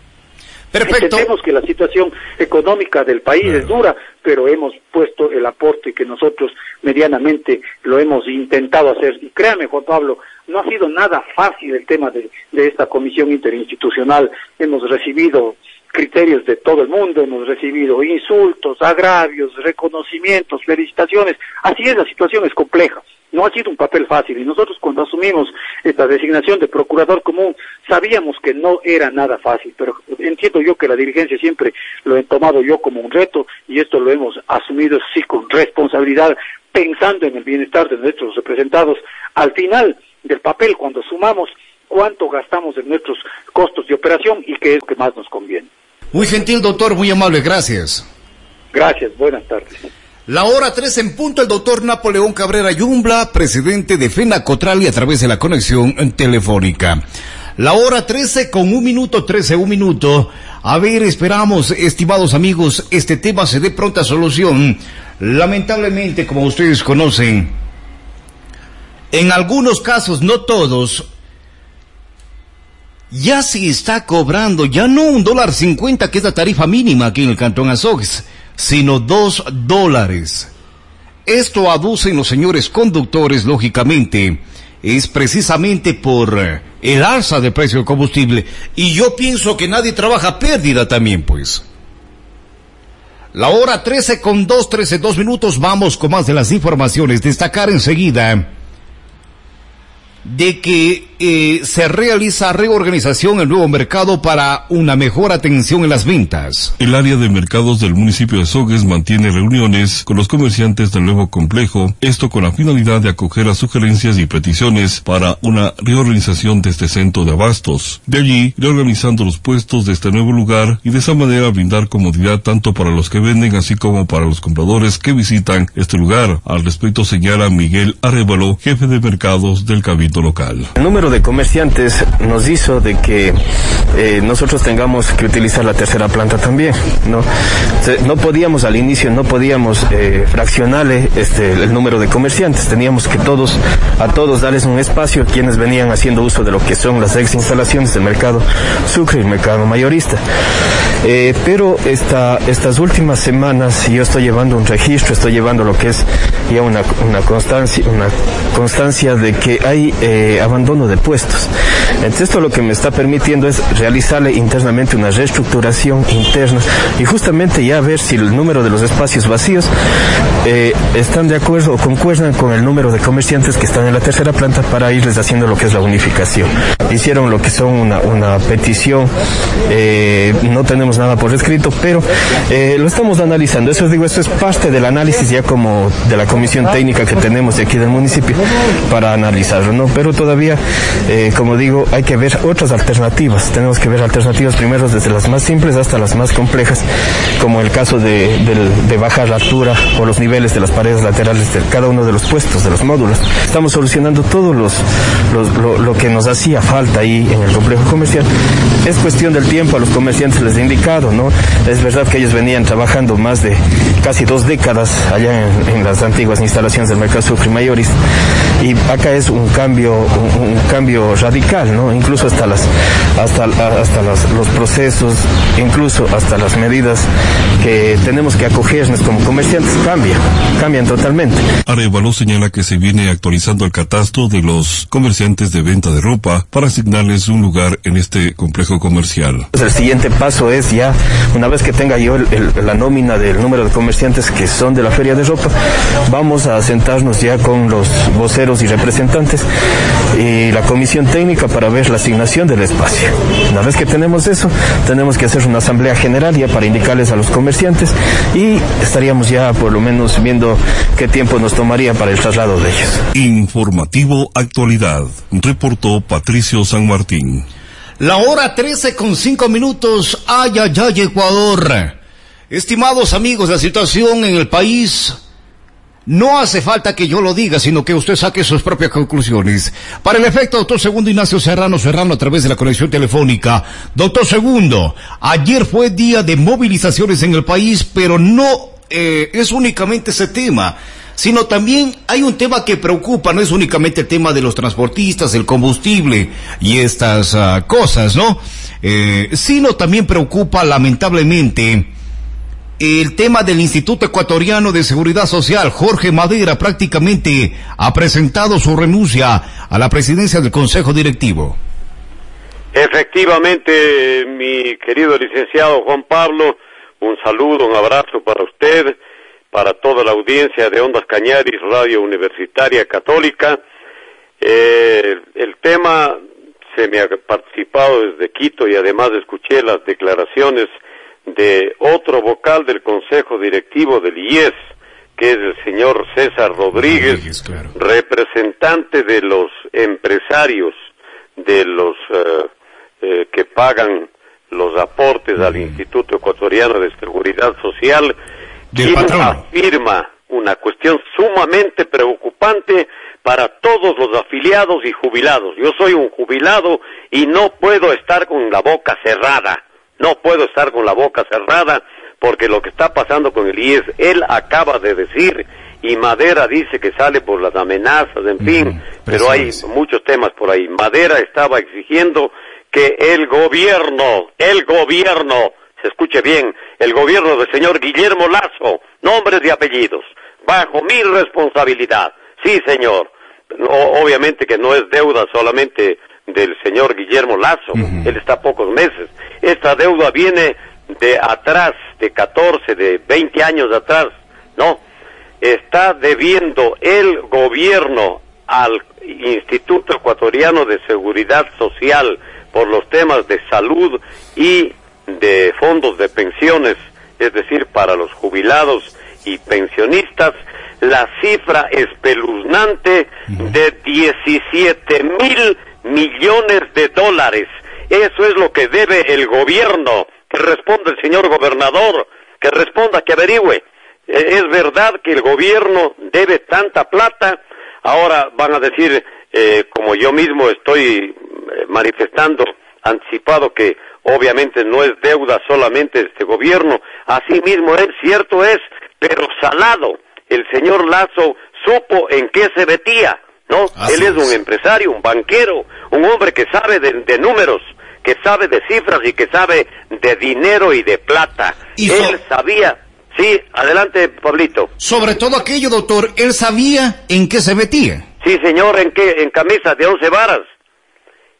Entendemos que la situación económica del país es dura, pero hemos puesto el aporte que nosotros medianamente lo hemos intentado hacer. Y créame, Juan Pablo, no ha sido nada fácil el tema de, de esta comisión interinstitucional. Hemos recibido criterios de todo el mundo, hemos recibido insultos, agravios, reconocimientos, felicitaciones. Así es, la situación es compleja no ha sido un papel fácil y nosotros cuando asumimos esta designación de procurador común sabíamos que no era nada fácil, pero entiendo yo que la dirigencia siempre lo he tomado yo como un reto y esto lo hemos asumido sí con responsabilidad, pensando en el bienestar de nuestros representados. Al final del papel, cuando sumamos cuánto gastamos en nuestros costos de operación y qué es lo que más nos conviene. Muy gentil, doctor, muy amable, gracias. Gracias, buenas tardes. La hora 3 en punto, el doctor Napoleón Cabrera Yumbla, presidente de FENA Cotral y a través de la conexión telefónica. La hora 13 con un minuto, 13, un minuto. A ver, esperamos, estimados amigos, este tema se dé pronta solución. Lamentablemente, como ustedes conocen, en algunos casos, no todos, ya se está cobrando, ya no un dólar cincuenta, que es la tarifa mínima aquí en el Cantón Azogues sino dos dólares. Esto aducen los señores conductores, lógicamente, es precisamente por eh, el alza de precio del combustible. Y yo pienso que nadie trabaja pérdida también, pues. La hora 13 con 2, 13, 2 minutos, vamos con más de las informaciones. Destacar enseguida de que eh, se realiza reorganización en nuevo mercado para una mejor atención en las ventas. El área de mercados del municipio de Sogues mantiene reuniones con los comerciantes del nuevo complejo, esto con la finalidad de acoger las sugerencias y peticiones para una reorganización de este centro de abastos. De allí, reorganizando los puestos de este nuevo lugar y de esa manera brindar comodidad tanto para los que venden así como para los compradores que visitan este lugar. Al respecto señala Miguel Arevalo, jefe de mercados del Cabildo local. El número de comerciantes nos hizo de que eh, nosotros tengamos que utilizar la tercera planta también. No, no podíamos al inicio, no podíamos eh, fraccionarle este, el número de comerciantes. Teníamos que todos, a todos darles un espacio quienes venían haciendo uso de lo que son las ex instalaciones del mercado sucre y el mercado mayorista. Eh, pero esta, estas últimas semanas yo estoy llevando un registro, estoy llevando lo que es ya una, una constancia, una constancia de que hay eh, abandono de puestos. Entonces esto lo que me está permitiendo es realizarle internamente una reestructuración interna y justamente ya ver si el número de los espacios vacíos eh, están de acuerdo o concuerdan con el número de comerciantes que están en la tercera planta para irles haciendo lo que es la unificación. Hicieron lo que son una, petición, eh, no tenemos nada por escrito, pero lo estamos analizando. Eso digo, eso es parte del análisis ya como de la comisión técnica que tenemos de aquí del municipio para analizarlo, ¿no? Pero todavía, eh, como digo, hay que ver otras alternativas. Tenemos que ver alternativas primero desde las más simples hasta las más complejas, como el caso de, del- de bajar la altura o los niveles de las paredes laterales de cada uno de los puestos, de los módulos. Estamos solucionando todo los, los- lo, que nos hacía falta ahí en el complejo comercial. Es cuestión del tiempo, a los comerciantes les he indicado, ¿no? Es verdad que ellos venían trabajando más de casi dos décadas allá en, en las antiguas instalaciones del Mercado Sucre Mayoris y acá es un cambio un, un cambio radical no incluso hasta las hasta hasta las- los procesos incluso hasta las medidas que tenemos que acogernos como comerciantes cambian cambian totalmente Arevalo señala que se viene actualizando el catastro de los comerciantes de venta de ropa para asignarles un lugar en este complejo comercial. Pues el siguiente paso es ya, una vez que tenga yo el- el- la nómina del número de comerciantes que son de la feria de ropa, vamos a sentarnos ya con los voceros y representantes y la comisión técnica para ver la asignación del espacio. Una vez que tenemos eso, tenemos que hacer una asamblea general ya para indicarles a los comerciantes y estaríamos ya por lo menos viendo qué tiempo nos tomaría para el traslado de ellos. Informativo Actualidad. Reportó Patricio San Martín. La hora 13 con 5 minutos. Ay, ay, ay, Ecuador. Estimados amigos, la situación en el país no hace falta que yo lo diga, sino que usted saque sus propias conclusiones. Para el efecto, doctor Segundo Ignacio Serrano Serrano a través de la conexión telefónica. Doctor Segundo, ayer fue día de movilizaciones en el país, pero no eh, es únicamente ese tema sino también hay un tema que preocupa, no es únicamente el tema de los transportistas, el combustible y estas ah, cosas, ¿no? Eh, sino también preocupa lamentablemente el tema del Instituto Ecuatoriano de Seguridad Social. Jorge Madera prácticamente ha presentado su renuncia a la presidencia del Consejo Directivo. Efectivamente, mi querido licenciado Juan Pablo, un saludo, un abrazo para usted, para toda la audiencia de Ondas Cañaris, Radio Universitaria Católica. Eh, el tema se me ha participado desde Quito y además escuché las declaraciones de otro vocal del Consejo Directivo del IES, que es el señor César Rodríguez, representante de los empresarios, de los eh, eh, que pagan los aportes al Instituto Ecuatoriano de Seguridad Social, quien afirma una cuestión sumamente preocupante para todos los afiliados y jubilados. Yo soy un jubilado y no puedo estar con la boca cerrada. No puedo estar con la boca cerrada porque lo que está pasando con el IES, él acaba de decir y Madera dice que sale por las amenazas, en fin, pero hay muchos temas por ahí. Madera estaba exigiendo que el gobierno, el gobierno, se escuche bien, el gobierno del señor Guillermo Lazo, nombres y apellidos, bajo mi responsabilidad. Sí, señor. Obviamente que no es deuda solamente del señor Guillermo Lazo, él está a pocos meses. Esta deuda viene de atrás, de 14, de 20 años atrás, ¿no? Está debiendo el gobierno al Instituto Ecuatoriano de Seguridad Social por los temas de salud y de fondos de pensiones, es decir, para los jubilados y pensionistas, la cifra espeluznante de 17 mil millones de dólares. Eso es lo que debe el gobierno. Que responda el señor gobernador, que responda, que averigüe. Eh, ¿Es verdad que el gobierno debe tanta plata? Ahora van a decir, eh, como yo mismo estoy eh, manifestando anticipado que obviamente no es deuda solamente este gobierno, así mismo es, cierto es, pero salado. El señor Lazo supo en qué se metía, ¿no? Él es un empresario, un banquero, un hombre que sabe de, de números, que sabe de cifras y que sabe de dinero y de plata. Él sabía. Sí, adelante, Pablito. Sobre todo aquello, doctor, él sabía en qué se metía. Sí, señor, en qué, en camisa de once varas.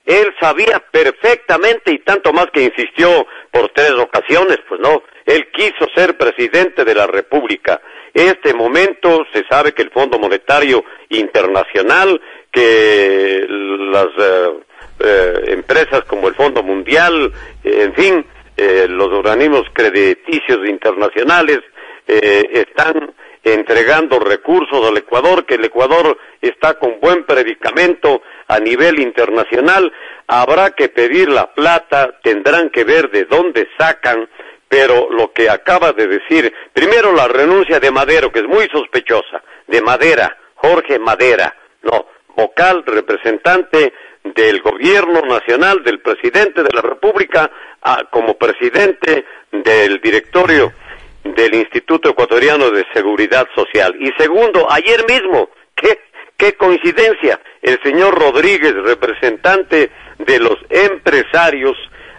Él sabía perfectamente y tanto más que insistió por tres ocasiones, pues no, él quiso ser presidente de la República. Este momento se sabe que el Fondo Monetario Internacional, que las eh, eh, empresas como el Fondo Mundial, eh, en fin, los organismos crediticios internacionales están entregando recursos al Ecuador, que el Ecuador está con buen predicamento a nivel internacional, habrá que pedir la plata, tendrán que ver de dónde sacan, pero lo que acaba de decir, primero la renuncia de Madero, que es muy sospechosa, de Madera, Jorge Madera, no, vocal, representante del gobierno nacional, del presidente de la República, como presidente del directorio del Instituto Ecuatoriano de Seguridad Social. Y segundo, ayer mismo, qué, qué coincidencia, el señor Rodríguez, representante de los empresarios,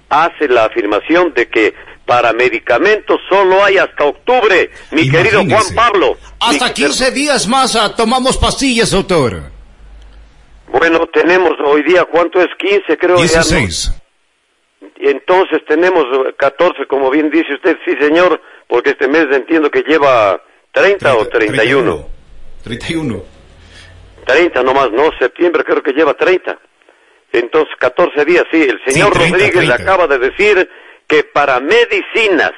hace la afirmación de que para medicamentos solo hay hasta octubre, mi querido Juan Pablo. Hasta 15 días más ah, tomamos pastillas, doctor. Bueno, tenemos hoy día, ¿cuánto es? 15, creo. 16. Entonces tenemos 14, como bien dice usted, sí, señor porque este mes entiendo que lleva 30, o 31. 31. 30 nomás, no, septiembre creo que lleva 30. Entonces, 14 días, sí. El señor Rodríguez le acaba de decir que para medicinas,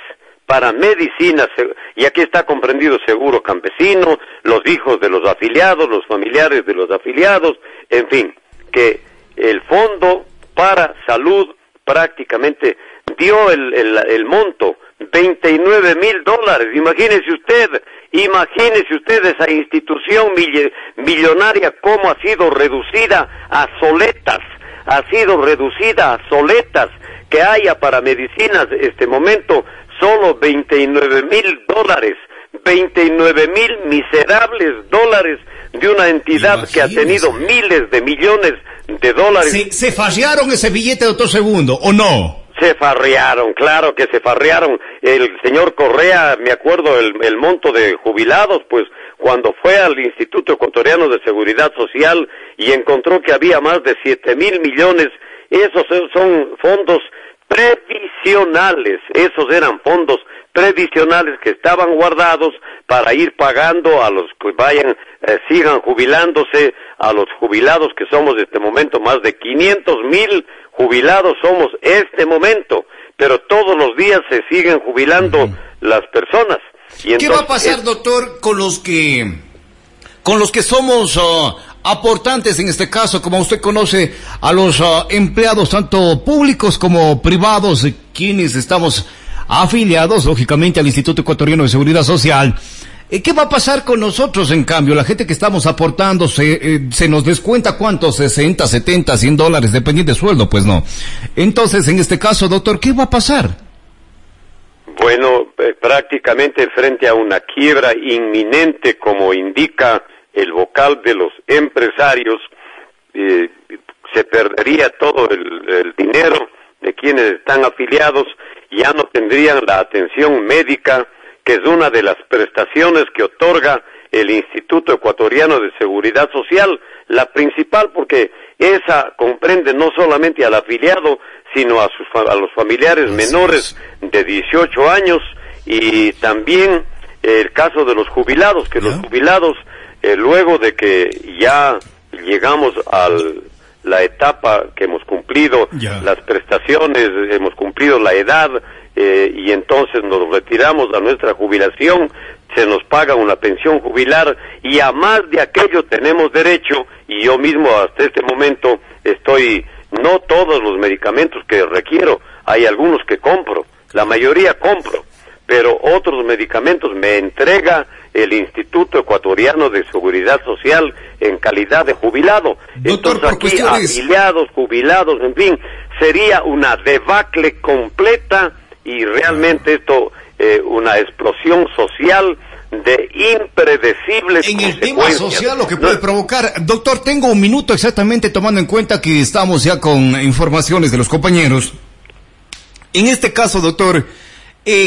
para medicinas, y aquí está comprendido seguro campesino, los hijos de los afiliados, los familiares de los afiliados, en fin, que el fondo para salud prácticamente dio el, el, monto 29 mil dólares. Imagínese usted, imagínese usted esa institución millonaria cómo ha sido reducida a soletas, ha sido reducida a soletas que haya para medicinas este momento solo 29 mil dólares, 29 mil miserables dólares de una entidad que ha tenido miles de millones de dólares. ¿Se, se fallaron ese billete, doctor Segundo, o no? Se farrearon, claro que se farrearon. El señor Correa, me acuerdo el, monto de jubilados, pues cuando fue al Instituto Ecuatoriano de Seguridad Social y encontró que había más de siete mil millones, esos son fondos previsionales, esos eran fondos previsionales que estaban guardados para ir pagando a los que vayan, eh, sigan jubilándose, a los jubilados que somos en este momento. Más de 500 mil jubilados somos este momento, pero todos los días se siguen jubilando las personas. Y ¿Qué va a pasar, doctor, con los que con los que somos uh, aportantes en este caso, como usted conoce, a los uh, empleados tanto públicos como privados, quienes estamos afiliados, lógicamente, al Instituto Ecuatoriano de Seguridad Social? ¿Qué va a pasar con nosotros, en cambio? La gente que estamos aportando, se, eh, se nos descuenta cuántos, 60, 70, 100 dólares, dependiendo de sueldo, pues no. Entonces, en este caso, doctor, ¿qué va a pasar? Bueno, eh, prácticamente frente a una quiebra inminente, como indica el vocal de los empresarios, eh, se perdería todo el dinero de quienes están afiliados, ya no tendrían la atención médica, que es una de las prestaciones que otorga el Instituto Ecuatoriano de Seguridad Social, la principal porque esa comprende no solamente al afiliado, sino a, sus, a los familiares menores de 18 años y también el caso de los jubilados, que los jubilados, eh, luego de que ya llegamos a la etapa que hemos cumplido, las prestaciones, hemos cumplido la edad, eh, y entonces nos retiramos a nuestra jubilación, se nos paga una pensión jubilar y a más de aquello tenemos derecho y yo mismo hasta este momento estoy, no todos los medicamentos que requiero, hay algunos que compro, la mayoría compro, pero otros medicamentos. Me entrega el Instituto Ecuatoriano de Seguridad Social en calidad de jubilado. Entonces aquí afiliados, jubilados, en fin, sería una debacle completa y realmente esto eh, una explosión social de impredecibles en el tema social lo que puede provocar doctor tengo un minuto exactamente tomando en cuenta que estamos ya con informaciones de los compañeros. En este caso doctor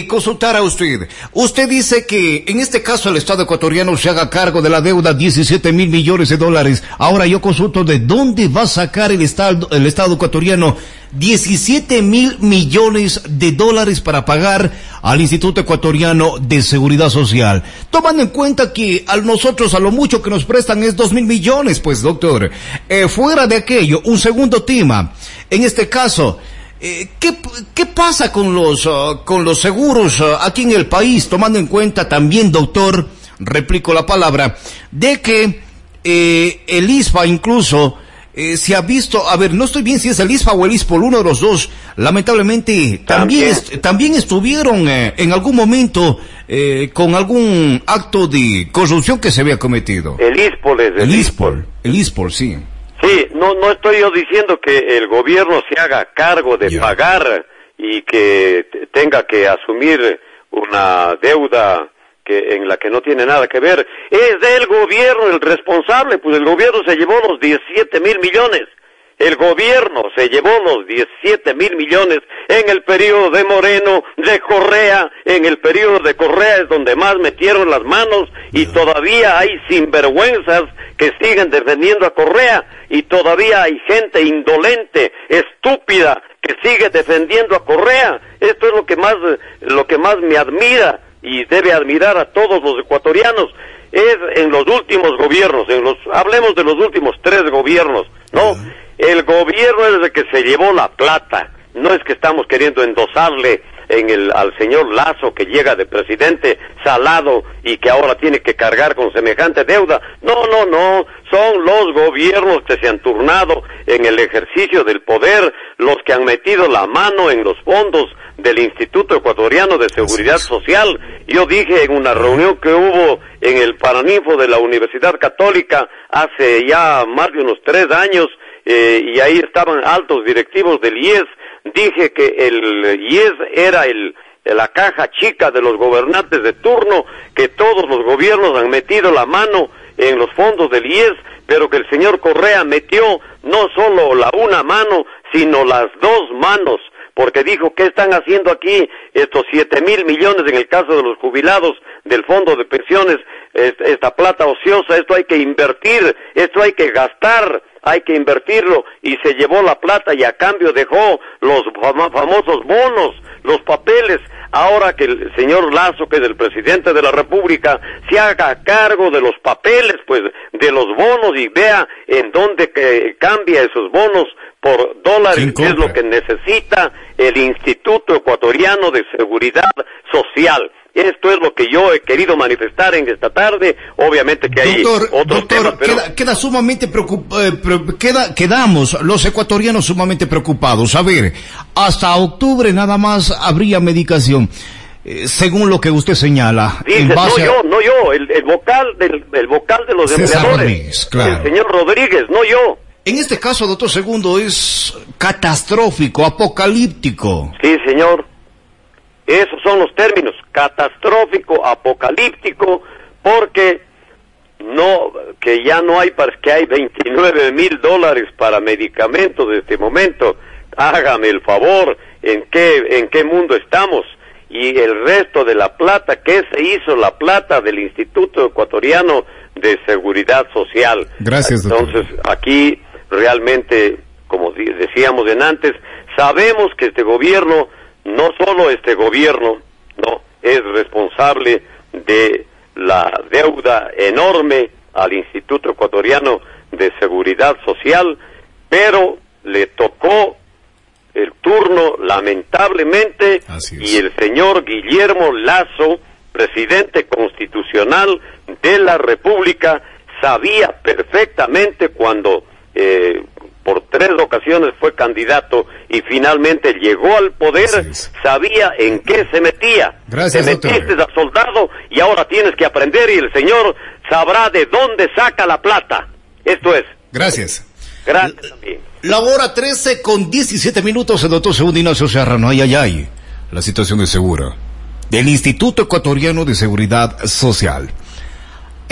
consultar a usted. Usted dice que en este caso el Estado ecuatoriano se haga cargo de la deuda 17 mil millones de dólares. Ahora yo consulto de dónde va a sacar el Estado, el Estado ecuatoriano 17 mil millones de dólares para pagar al Instituto Ecuatoriano de Seguridad Social. Tomando en cuenta que a nosotros a lo mucho que nos prestan es dos mil millones, pues doctor. Eh, fuera de aquello, un segundo tema. En este caso, eh, ¿qué, ¿qué, pasa con los, uh, con los seguros uh, aquí en el país? Tomando en cuenta también, doctor, replico la palabra, de que eh, el ISPA incluso eh, se ha visto, a ver, no estoy bien si es el ISPA o el ISPOL, uno de los dos, lamentablemente también, est también estuvieron eh, en algún momento eh, con algún acto de corrupción que se había cometido. El ISPOL es el, el ISPOL. El ISPOL, sí. Sí, no, no estoy yo diciendo que el gobierno se haga cargo de yeah. pagar y que tenga que asumir una deuda que en la que no tiene nada que ver. Es del gobierno el responsable, pues el gobierno se llevó los 17 mil millones. El gobierno se llevó los 17 mil millones en el periodo de Moreno, de Correa, en el periodo de Correa es donde más metieron las manos y todavía hay sinvergüenzas que siguen defendiendo a Correa y todavía hay gente indolente, estúpida, que sigue defendiendo a Correa. Esto es lo que más, lo que más me admira y debe admirar a todos los ecuatorianos. Es en los últimos gobiernos, en los, hablemos de los últimos tres gobiernos, ¿no? El gobierno es el que se llevó la plata. No es que estamos queriendo endosarle en el, al señor Lazo que llega de presidente salado y que ahora tiene que cargar con semejante deuda. No, no, no. Son los gobiernos que se han turnado en el ejercicio del poder, los que han metido la mano en los fondos del Instituto Ecuatoriano de Seguridad Social. Yo dije en una reunión que hubo en el Paraninfo de la Universidad Católica hace ya más de unos tres años, eh, y ahí estaban altos directivos del IES, dije que el IES era el, la caja chica de los gobernantes de turno, que todos los gobiernos han metido la mano en los fondos del IES, pero que el señor Correa metió no solo la una mano, sino las dos manos porque dijo, ¿qué están haciendo aquí estos siete mil millones en el caso de los jubilados del fondo de pensiones? Esta plata ociosa, esto hay que invertir, esto hay que gastar, hay que invertirlo, y se llevó la plata y a cambio dejó los famosos bonos, los papeles, ahora que el señor Lazo, que es el presidente de la República, se haga cargo de los papeles, pues, de los bonos y vea en dónde que cambia esos bonos por dólares, que es lo que necesita el Instituto Ecuatoriano de Seguridad Social. Esto es lo que yo he querido manifestar en esta tarde. Obviamente que hay doctor, otros doctor, temas, pero... queda, queda, sumamente preocupado, eh, queda, quedamos los ecuatorianos sumamente preocupados. A ver, hasta octubre nada más habría medicación. Eh, según lo que usted señala. Dice, no yo, no yo, el, el vocal del el vocal de los empleadores. Claro. El señor Rodríguez, no yo. En este caso, doctor Segundo, es catastrófico, apocalíptico. Sí, señor. Esos son los términos, catastrófico, apocalíptico, porque no, que ya no hay, que hay 29 mil dólares para medicamentos de este momento. Hágame el favor, ¿en qué, en qué mundo estamos? Y el resto de la plata, ¿qué se hizo la plata del Instituto Ecuatoriano de Seguridad Social? Gracias, doctor. Entonces, aquí realmente, como decíamos en antes, sabemos que este gobierno, no solo este gobierno, no, es responsable de la deuda enorme al Instituto Ecuatoriano de Seguridad Social, pero le tocó el turno lamentablemente y el señor Guillermo Lazo, presidente constitucional de la República, sabía perfectamente cuando eh, por tres ocasiones fue candidato y finalmente llegó al poder, sabía en qué se metía. Gracias, Te metiste a soldado y ahora tienes que aprender y el señor sabrá de dónde saca la plata. Esto es. Gracias. Gracias también. La hora 13 con 17 minutos, el doctor Segundo Ignacio Serrano. Ay, ay, ay. La situación es segura. Del Instituto Ecuatoriano de Seguridad Social.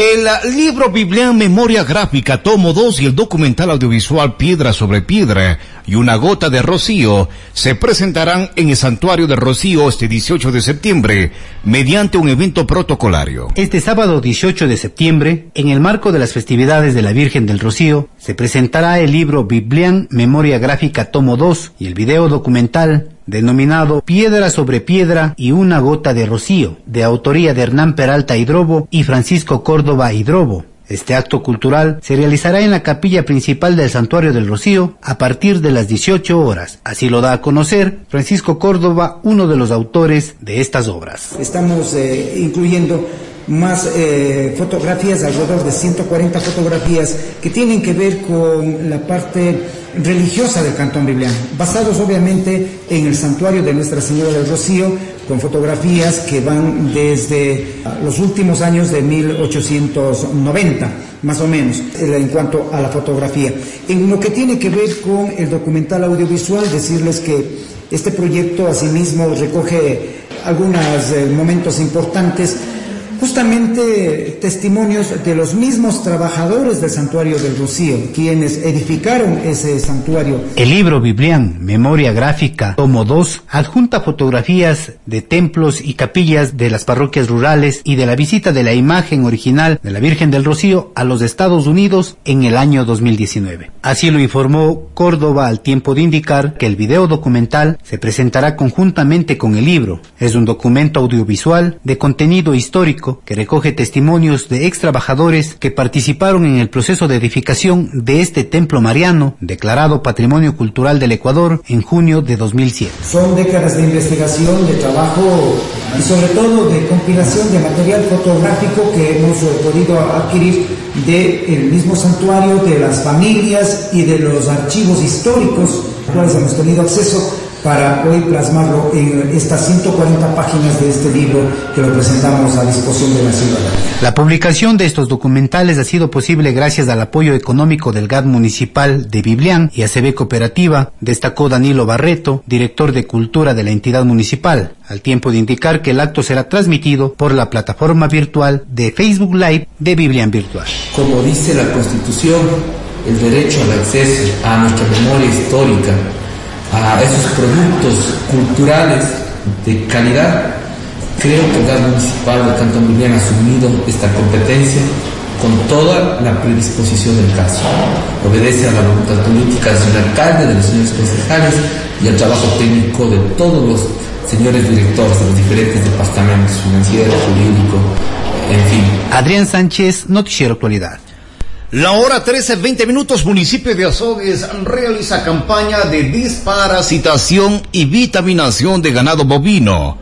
El libro Biblia Memoria Gráfica, tomo 2 y el documental audiovisual Piedra sobre Piedra y una gota de rocío se presentarán en el Santuario de Rocío este 18 de septiembre mediante un evento protocolario. Este sábado 18 de septiembre, en el marco de las festividades de la Virgen del Rocío, se presentará el libro Biblian Memoria Gráfica Tomo 2 y el video documental denominado Piedra sobre Piedra y una gota de rocío, de autoría de Hernán Peralta Hidrobo y Francisco Córdoba Hidrobo. Este acto cultural se realizará en la capilla principal del Santuario del Rocío a partir de las 18 horas. Así lo da a conocer Francisco Córdoba, uno de los autores de estas obras. Estamos eh, incluyendo más eh, fotografías, alrededor de 140 fotografías que tienen que ver con la parte religiosa del Cantón Bibliano, basados obviamente en el santuario de Nuestra Señora del Rocío, con fotografías que van desde los últimos años de 1890, más o menos, en cuanto a la fotografía. En lo que tiene que ver con el documental audiovisual, decirles que este proyecto asimismo recoge algunos eh, momentos importantes justamente testimonios de los mismos trabajadores del santuario del Rocío, quienes edificaron ese santuario. El libro Biblián, Memoria Gráfica, tomo 2, adjunta fotografías de templos y capillas de las parroquias rurales y de la visita de la imagen original de la Virgen del Rocío a los Estados Unidos en el año 2019. Así lo informó Córdoba al tiempo de indicar que el video documental se presentará conjuntamente con el libro. Es un documento audiovisual de contenido histórico que recoge testimonios de ex trabajadores que participaron en el proceso de edificación de este templo mariano, declarado Patrimonio Cultural del Ecuador en junio de 2007. Son décadas de investigación, de trabajo y sobre todo de compilación de material fotográfico que hemos podido adquirir del mismo santuario, de las familias y de los archivos históricos, cuales hemos tenido acceso para hoy plasmarlo en estas 140 páginas de este libro que lo presentamos a disposición de la ciudadanía. La publicación de estos documentales ha sido posible gracias al apoyo económico del GAD municipal de Biblián y ACB Cooperativa, destacó Danilo Barreto, director de Cultura de la entidad municipal, al tiempo de indicar que el acto será transmitido por la plataforma virtual de Facebook Live de Biblián Virtual. Como dice la Constitución, el derecho al acceso a nuestra memoria histórica a esos productos culturales de calidad, creo que el GAS municipal de Cantón ha asumido esta competencia con toda la predisposición del caso. Obedece a la voluntad política del alcalde, de los señores concejales y al trabajo técnico de todos los señores directores de los diferentes departamentos financiero, jurídico, en fin. Adrián Sánchez, Noticiero Actualidad. La hora 13, 20 minutos, municipio de Azogues realiza campaña de desparasitación y vitaminación de ganado bovino.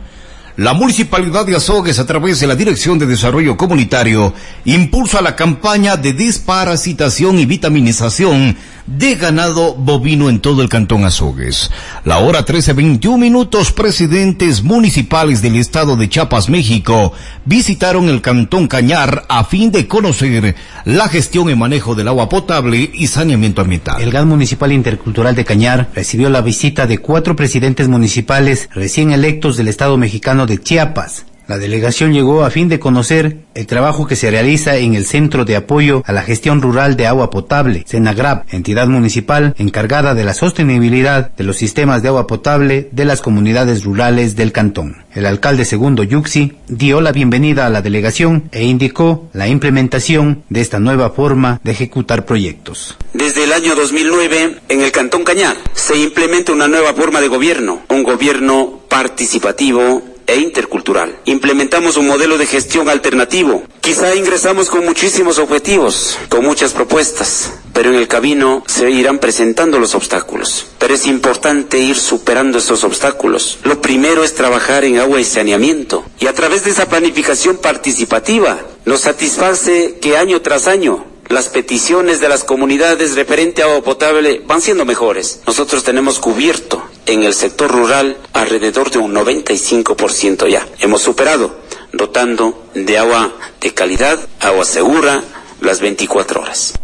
La Municipalidad de Azogues, a través de la Dirección de Desarrollo Comunitario, impulsa la campaña de desparasitación y vitaminización de ganado bovino en todo el Cantón Azogues. La hora 13, 21 minutos, presidentes municipales del Estado de Chiapas, México, visitaron el Cantón Cañar a fin de conocer la gestión y manejo del agua potable y saneamiento ambiental. El GAN Municipal Intercultural de Cañar recibió la visita de cuatro presidentes municipales recién electos del Estado mexicano de Chiapas, la delegación llegó a fin de conocer el trabajo que se realiza en el Centro de Apoyo a la Gestión Rural de Agua Potable, Senagrab, entidad municipal encargada de la sostenibilidad de los sistemas de agua potable de las comunidades rurales del cantón. El alcalde segundo Yuxi dio la bienvenida a la delegación e indicó la implementación de esta nueva forma de ejecutar proyectos. Desde el año 2009, en el Cantón Cañar, se implementa una nueva forma de gobierno, un gobierno participativo, e intercultural. Implementamos un modelo de gestión alternativo. Quizá ingresamos con muchísimos objetivos, con muchas propuestas, pero en el camino se irán presentando los obstáculos. Pero es importante ir superando esos obstáculos. Lo primero es trabajar en agua y saneamiento. Y a través de esa planificación participativa nos satisface que año tras año las peticiones de las comunidades referente a agua potable van siendo mejores. Nosotros tenemos cubierto en el sector rural alrededor de un 95% ya. Hemos superado, dotando de agua de calidad, agua segura, las 24 horas.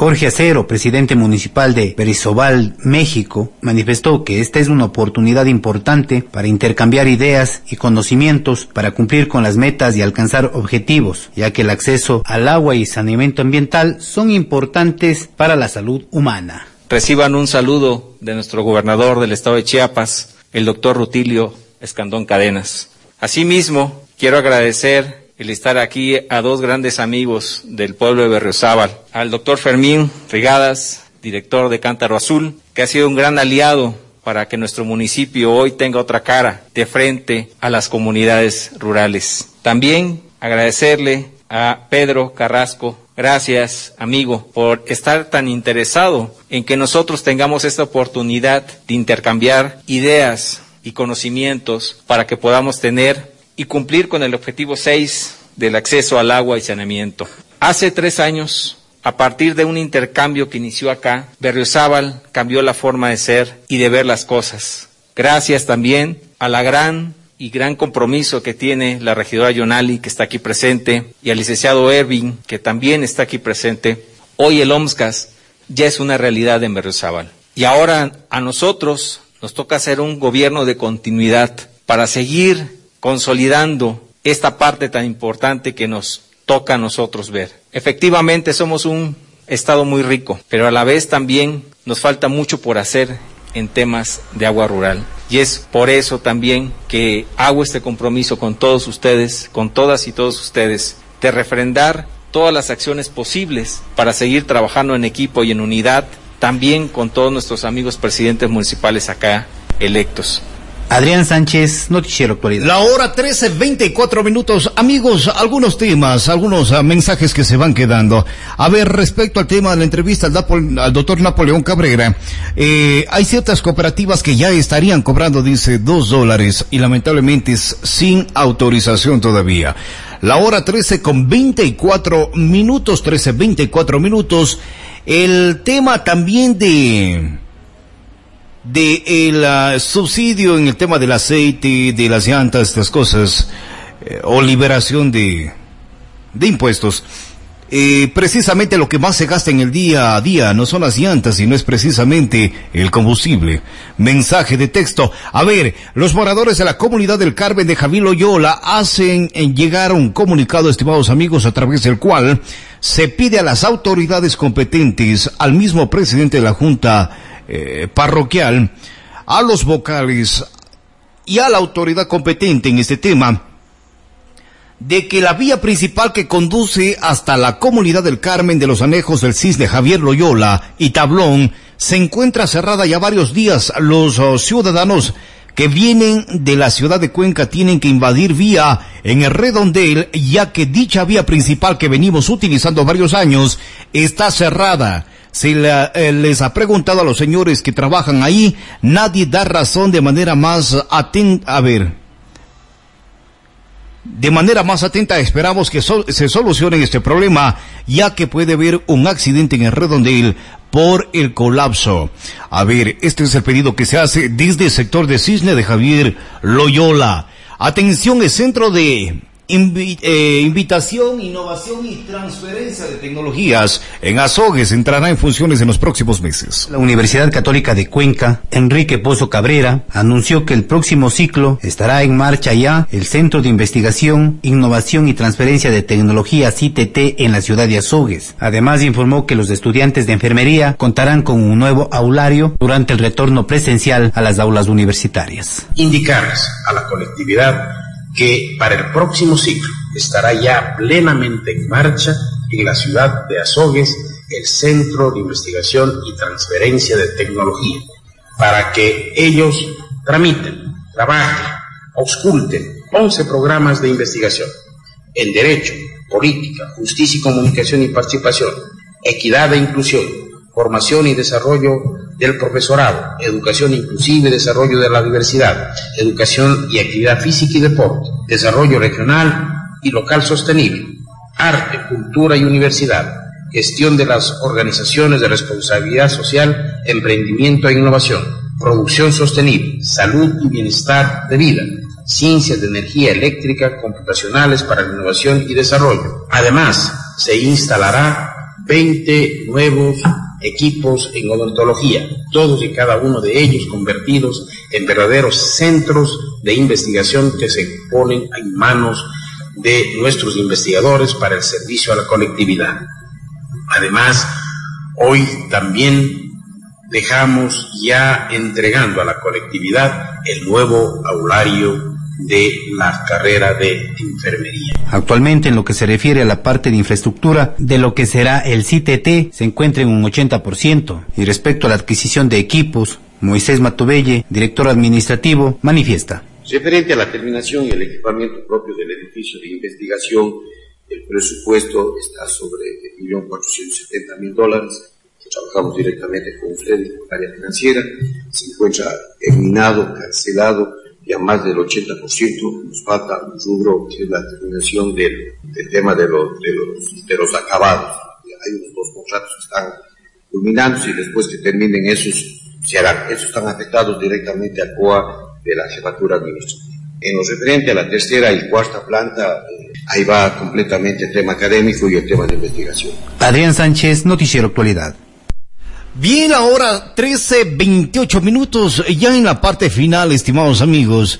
Jorge Acero, presidente municipal de Berisobal, México, manifestó que esta es una oportunidad importante para intercambiar ideas y conocimientos para cumplir con las metas y alcanzar objetivos, ya que el acceso al agua y saneamiento ambiental son importantes para la salud humana. Reciban un saludo de nuestro gobernador del estado de Chiapas, el doctor Rutilio Escandón Cadenas. Asimismo, quiero agradecer el estar aquí a dos grandes amigos del pueblo de Berriozábal, al doctor Fermín Rigadas, director de Cántaro Azul, que ha sido un gran aliado para que nuestro municipio hoy tenga otra cara de frente a las comunidades rurales. También agradecerle a Pedro Carrasco. Gracias, amigo, por estar tan interesado en que nosotros tengamos esta oportunidad de intercambiar ideas y conocimientos para que podamos tener y cumplir con el objetivo 6 del acceso al agua y saneamiento. Hace tres años, a partir de un intercambio que inició acá, Berriozábal cambió la forma de ser y de ver las cosas. Gracias también a la gran y gran compromiso que tiene la regidora Yonali, que está aquí presente, y al licenciado Ervin, que también está aquí presente. Hoy el OMSCAS ya es una realidad en Berriozábal. Y ahora a nosotros nos toca hacer un gobierno de continuidad para seguir consolidando esta parte tan importante que nos toca a nosotros ver. Efectivamente somos un estado muy rico, pero a la vez también nos falta mucho por hacer en temas de agua rural. Y es por eso también que hago este compromiso con todos ustedes, con todas y todos ustedes, de refrendar todas las acciones posibles para seguir trabajando en equipo y en unidad, también con todos nuestros amigos presidentes municipales acá electos. Adrián Sánchez, Noticiero Actualidad. La hora 13, 24 minutos. Amigos, algunos temas, algunos uh, mensajes que se van quedando. A ver, respecto al tema de la entrevista al, al doctor Napoleón Cabrera, eh, hay ciertas cooperativas que ya estarían cobrando, dice, dos dólares y lamentablemente es sin autorización todavía. La hora 13 con 24 minutos, 13, 24 minutos. El tema también de de el uh, subsidio en el tema del aceite, de las llantas, estas cosas, eh, o liberación de, de impuestos. Eh, precisamente lo que más se gasta en el día a día no son las llantas, sino es precisamente el combustible. Mensaje de texto. A ver, los moradores de la comunidad del Carmen de Javier Loyola hacen llegar un comunicado, estimados amigos, a través del cual se pide a las autoridades competentes, al mismo presidente de la Junta eh, parroquial, a los vocales y a la autoridad competente en este tema, de que la vía principal que conduce hasta la comunidad del Carmen de los Anejos del Cisne Javier Loyola y Tablón se encuentra cerrada ya varios días. Los oh, ciudadanos que vienen de la ciudad de Cuenca tienen que invadir vía en el redondel, ya que dicha vía principal que venimos utilizando varios años está cerrada. Si eh, les ha preguntado a los señores que trabajan ahí, nadie da razón de manera más atenta. A ver, de manera más atenta esperamos que se solucione este problema, ya que puede haber un accidente en el redondel por el colapso. A ver, este es el pedido que se hace desde el sector de Cisne de Javier Loyola. Atención, el centro de eh, invitación, innovación y transferencia de tecnologías en Azogues entrará en funciones en los próximos meses. La Universidad Católica de Cuenca, Enrique Pozo Cabrera, anunció que el próximo ciclo estará en marcha ya el Centro de Investigación, Innovación y Transferencia de Tecnologías ITT en la ciudad de Azogues. Además informó que los estudiantes de enfermería contarán con un nuevo aulario durante el retorno presencial a las aulas universitarias. Indicarles a la colectividad que para el próximo ciclo estará ya plenamente en marcha en la ciudad de Azogues el Centro de Investigación y Transferencia de Tecnología, para que ellos tramiten, trabajen, ausculten 11 programas de investigación en Derecho, Política, Justicia y Comunicación y Participación, Equidad e Inclusión, Formación y Desarrollo del profesorado, educación inclusiva y desarrollo de la diversidad, educación y actividad física y deporte, desarrollo regional y local sostenible, arte, cultura y universidad, gestión de las organizaciones de responsabilidad social, emprendimiento e innovación, producción sostenible, salud y bienestar de vida, ciencias de energía eléctrica computacionales para la innovación y desarrollo. Además, se instalará 20 nuevos equipos en odontología, todos y cada uno de ellos convertidos en verdaderos centros de investigación que se ponen en manos de nuestros investigadores para el servicio a la colectividad. Además, hoy también dejamos ya entregando a la colectividad el nuevo aulario de la carrera de enfermería. Actualmente, en lo que se refiere a la parte de infraestructura de lo que será el CTT, se encuentra en un 80%. Y respecto a la adquisición de equipos, Moisés Matubelle, director administrativo, manifiesta. Referente a la terminación y el equipamiento propio del edificio de investigación, el presupuesto está sobre 1.470.000 dólares. Trabajamos directamente con ustedes, con área financiera. Se encuentra terminado, cancelado ya más del 80%. Nos falta un rubro que es la terminación del, tema de los, de, los, acabados. Hay unos dos contratos que están culminando y después que terminen esos se harán. Esos están afectados directamente a COA de la jefatura administrativa. En lo referente a la tercera y cuarta planta, eh, ahí va completamente el tema académico y el tema de investigación. Adrián Sánchez, Noticiero Actualidad. Bien, ahora 13, 28 minutos, ya en la parte final, estimados amigos.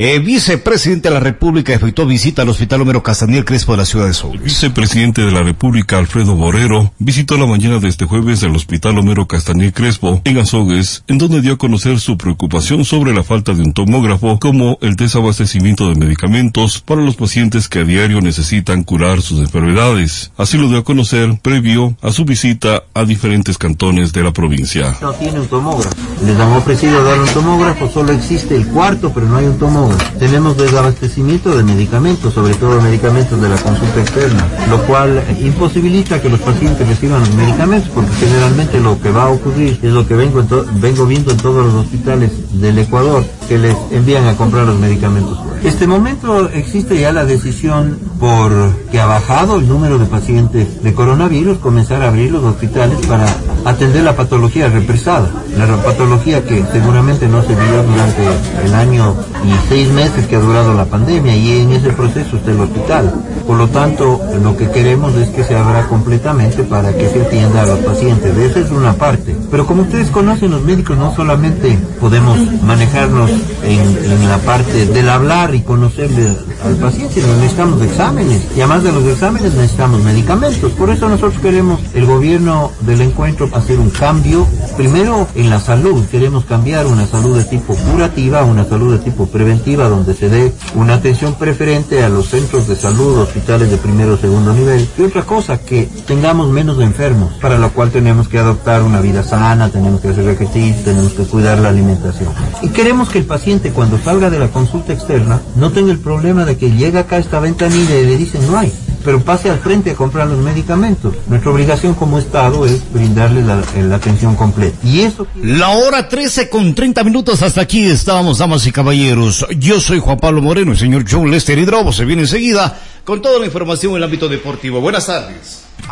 Eh, vicepresidente de la República efectuó visita al Hospital Homero Castaniel Crespo de la ciudad de Soul. El vicepresidente de la República, Alfredo Borrero, visitó la mañana de este jueves el Hospital Homero Castaniel Crespo en Azogues, en donde dio a conocer su preocupación sobre la falta de un tomógrafo, como el desabastecimiento de medicamentos para los pacientes que a diario necesitan curar sus enfermedades. Así lo dio a conocer previo a su visita a diferentes cantones de la provincia. No tiene un tomógrafo. Les han ofrecido dar un tomógrafo, solo existe el cuarto, pero no hay un tomógrafo. Tenemos desabastecimiento de medicamentos, sobre todo medicamentos de la consulta externa, lo cual imposibilita que los pacientes reciban los medicamentos, porque generalmente lo que va a ocurrir es lo que vengo, vengo viendo en todos los hospitales del Ecuador, que les envían a comprar los medicamentos. Este momento existe ya la decisión por que ha bajado el número de pacientes de coronavirus, comenzar a abrir los hospitales para atender la patología represada, la patología que seguramente no se vio durante el año y seis meses que ha durado la pandemia y en ese proceso está el hospital. Por lo tanto, lo que queremos es que se abra completamente para que se atienda a los pacientes. Esa es una parte. Pero como ustedes conocen, los médicos no solamente podemos manejarnos en, la parte del hablar y conocerle al paciente, sino necesitamos exámenes. Y además de los exámenes necesitamos medicamentos. Por eso nosotros queremos, el gobierno del encuentro, hacer un cambio. Primero en la salud. Queremos cambiar una salud de tipo curativa a una salud de tipo preventiva, donde se dé una atención preferente a los centros de salud, hospitales de primero o segundo nivel. Y otra cosa, que tengamos menos enfermos, para lo cual tenemos que adoptar una vida sana, tenemos que hacer ejercicio, tenemos que cuidar la alimentación. Y queremos que el paciente cuando salga de la consulta externa no tenga el problema de que llega acá esta ventanilla y le dicen no hay pero pase al frente a comprar los medicamentos. Nuestra obligación como Estado es brindarle la, la, atención completa. Y eso... La hora 13 con 30 minutos, hasta aquí estábamos, damas y caballeros. Yo soy Juan Pablo Moreno, el señor John Lester Hidrobo se viene enseguida con toda la información en el ámbito deportivo. Buenas tardes.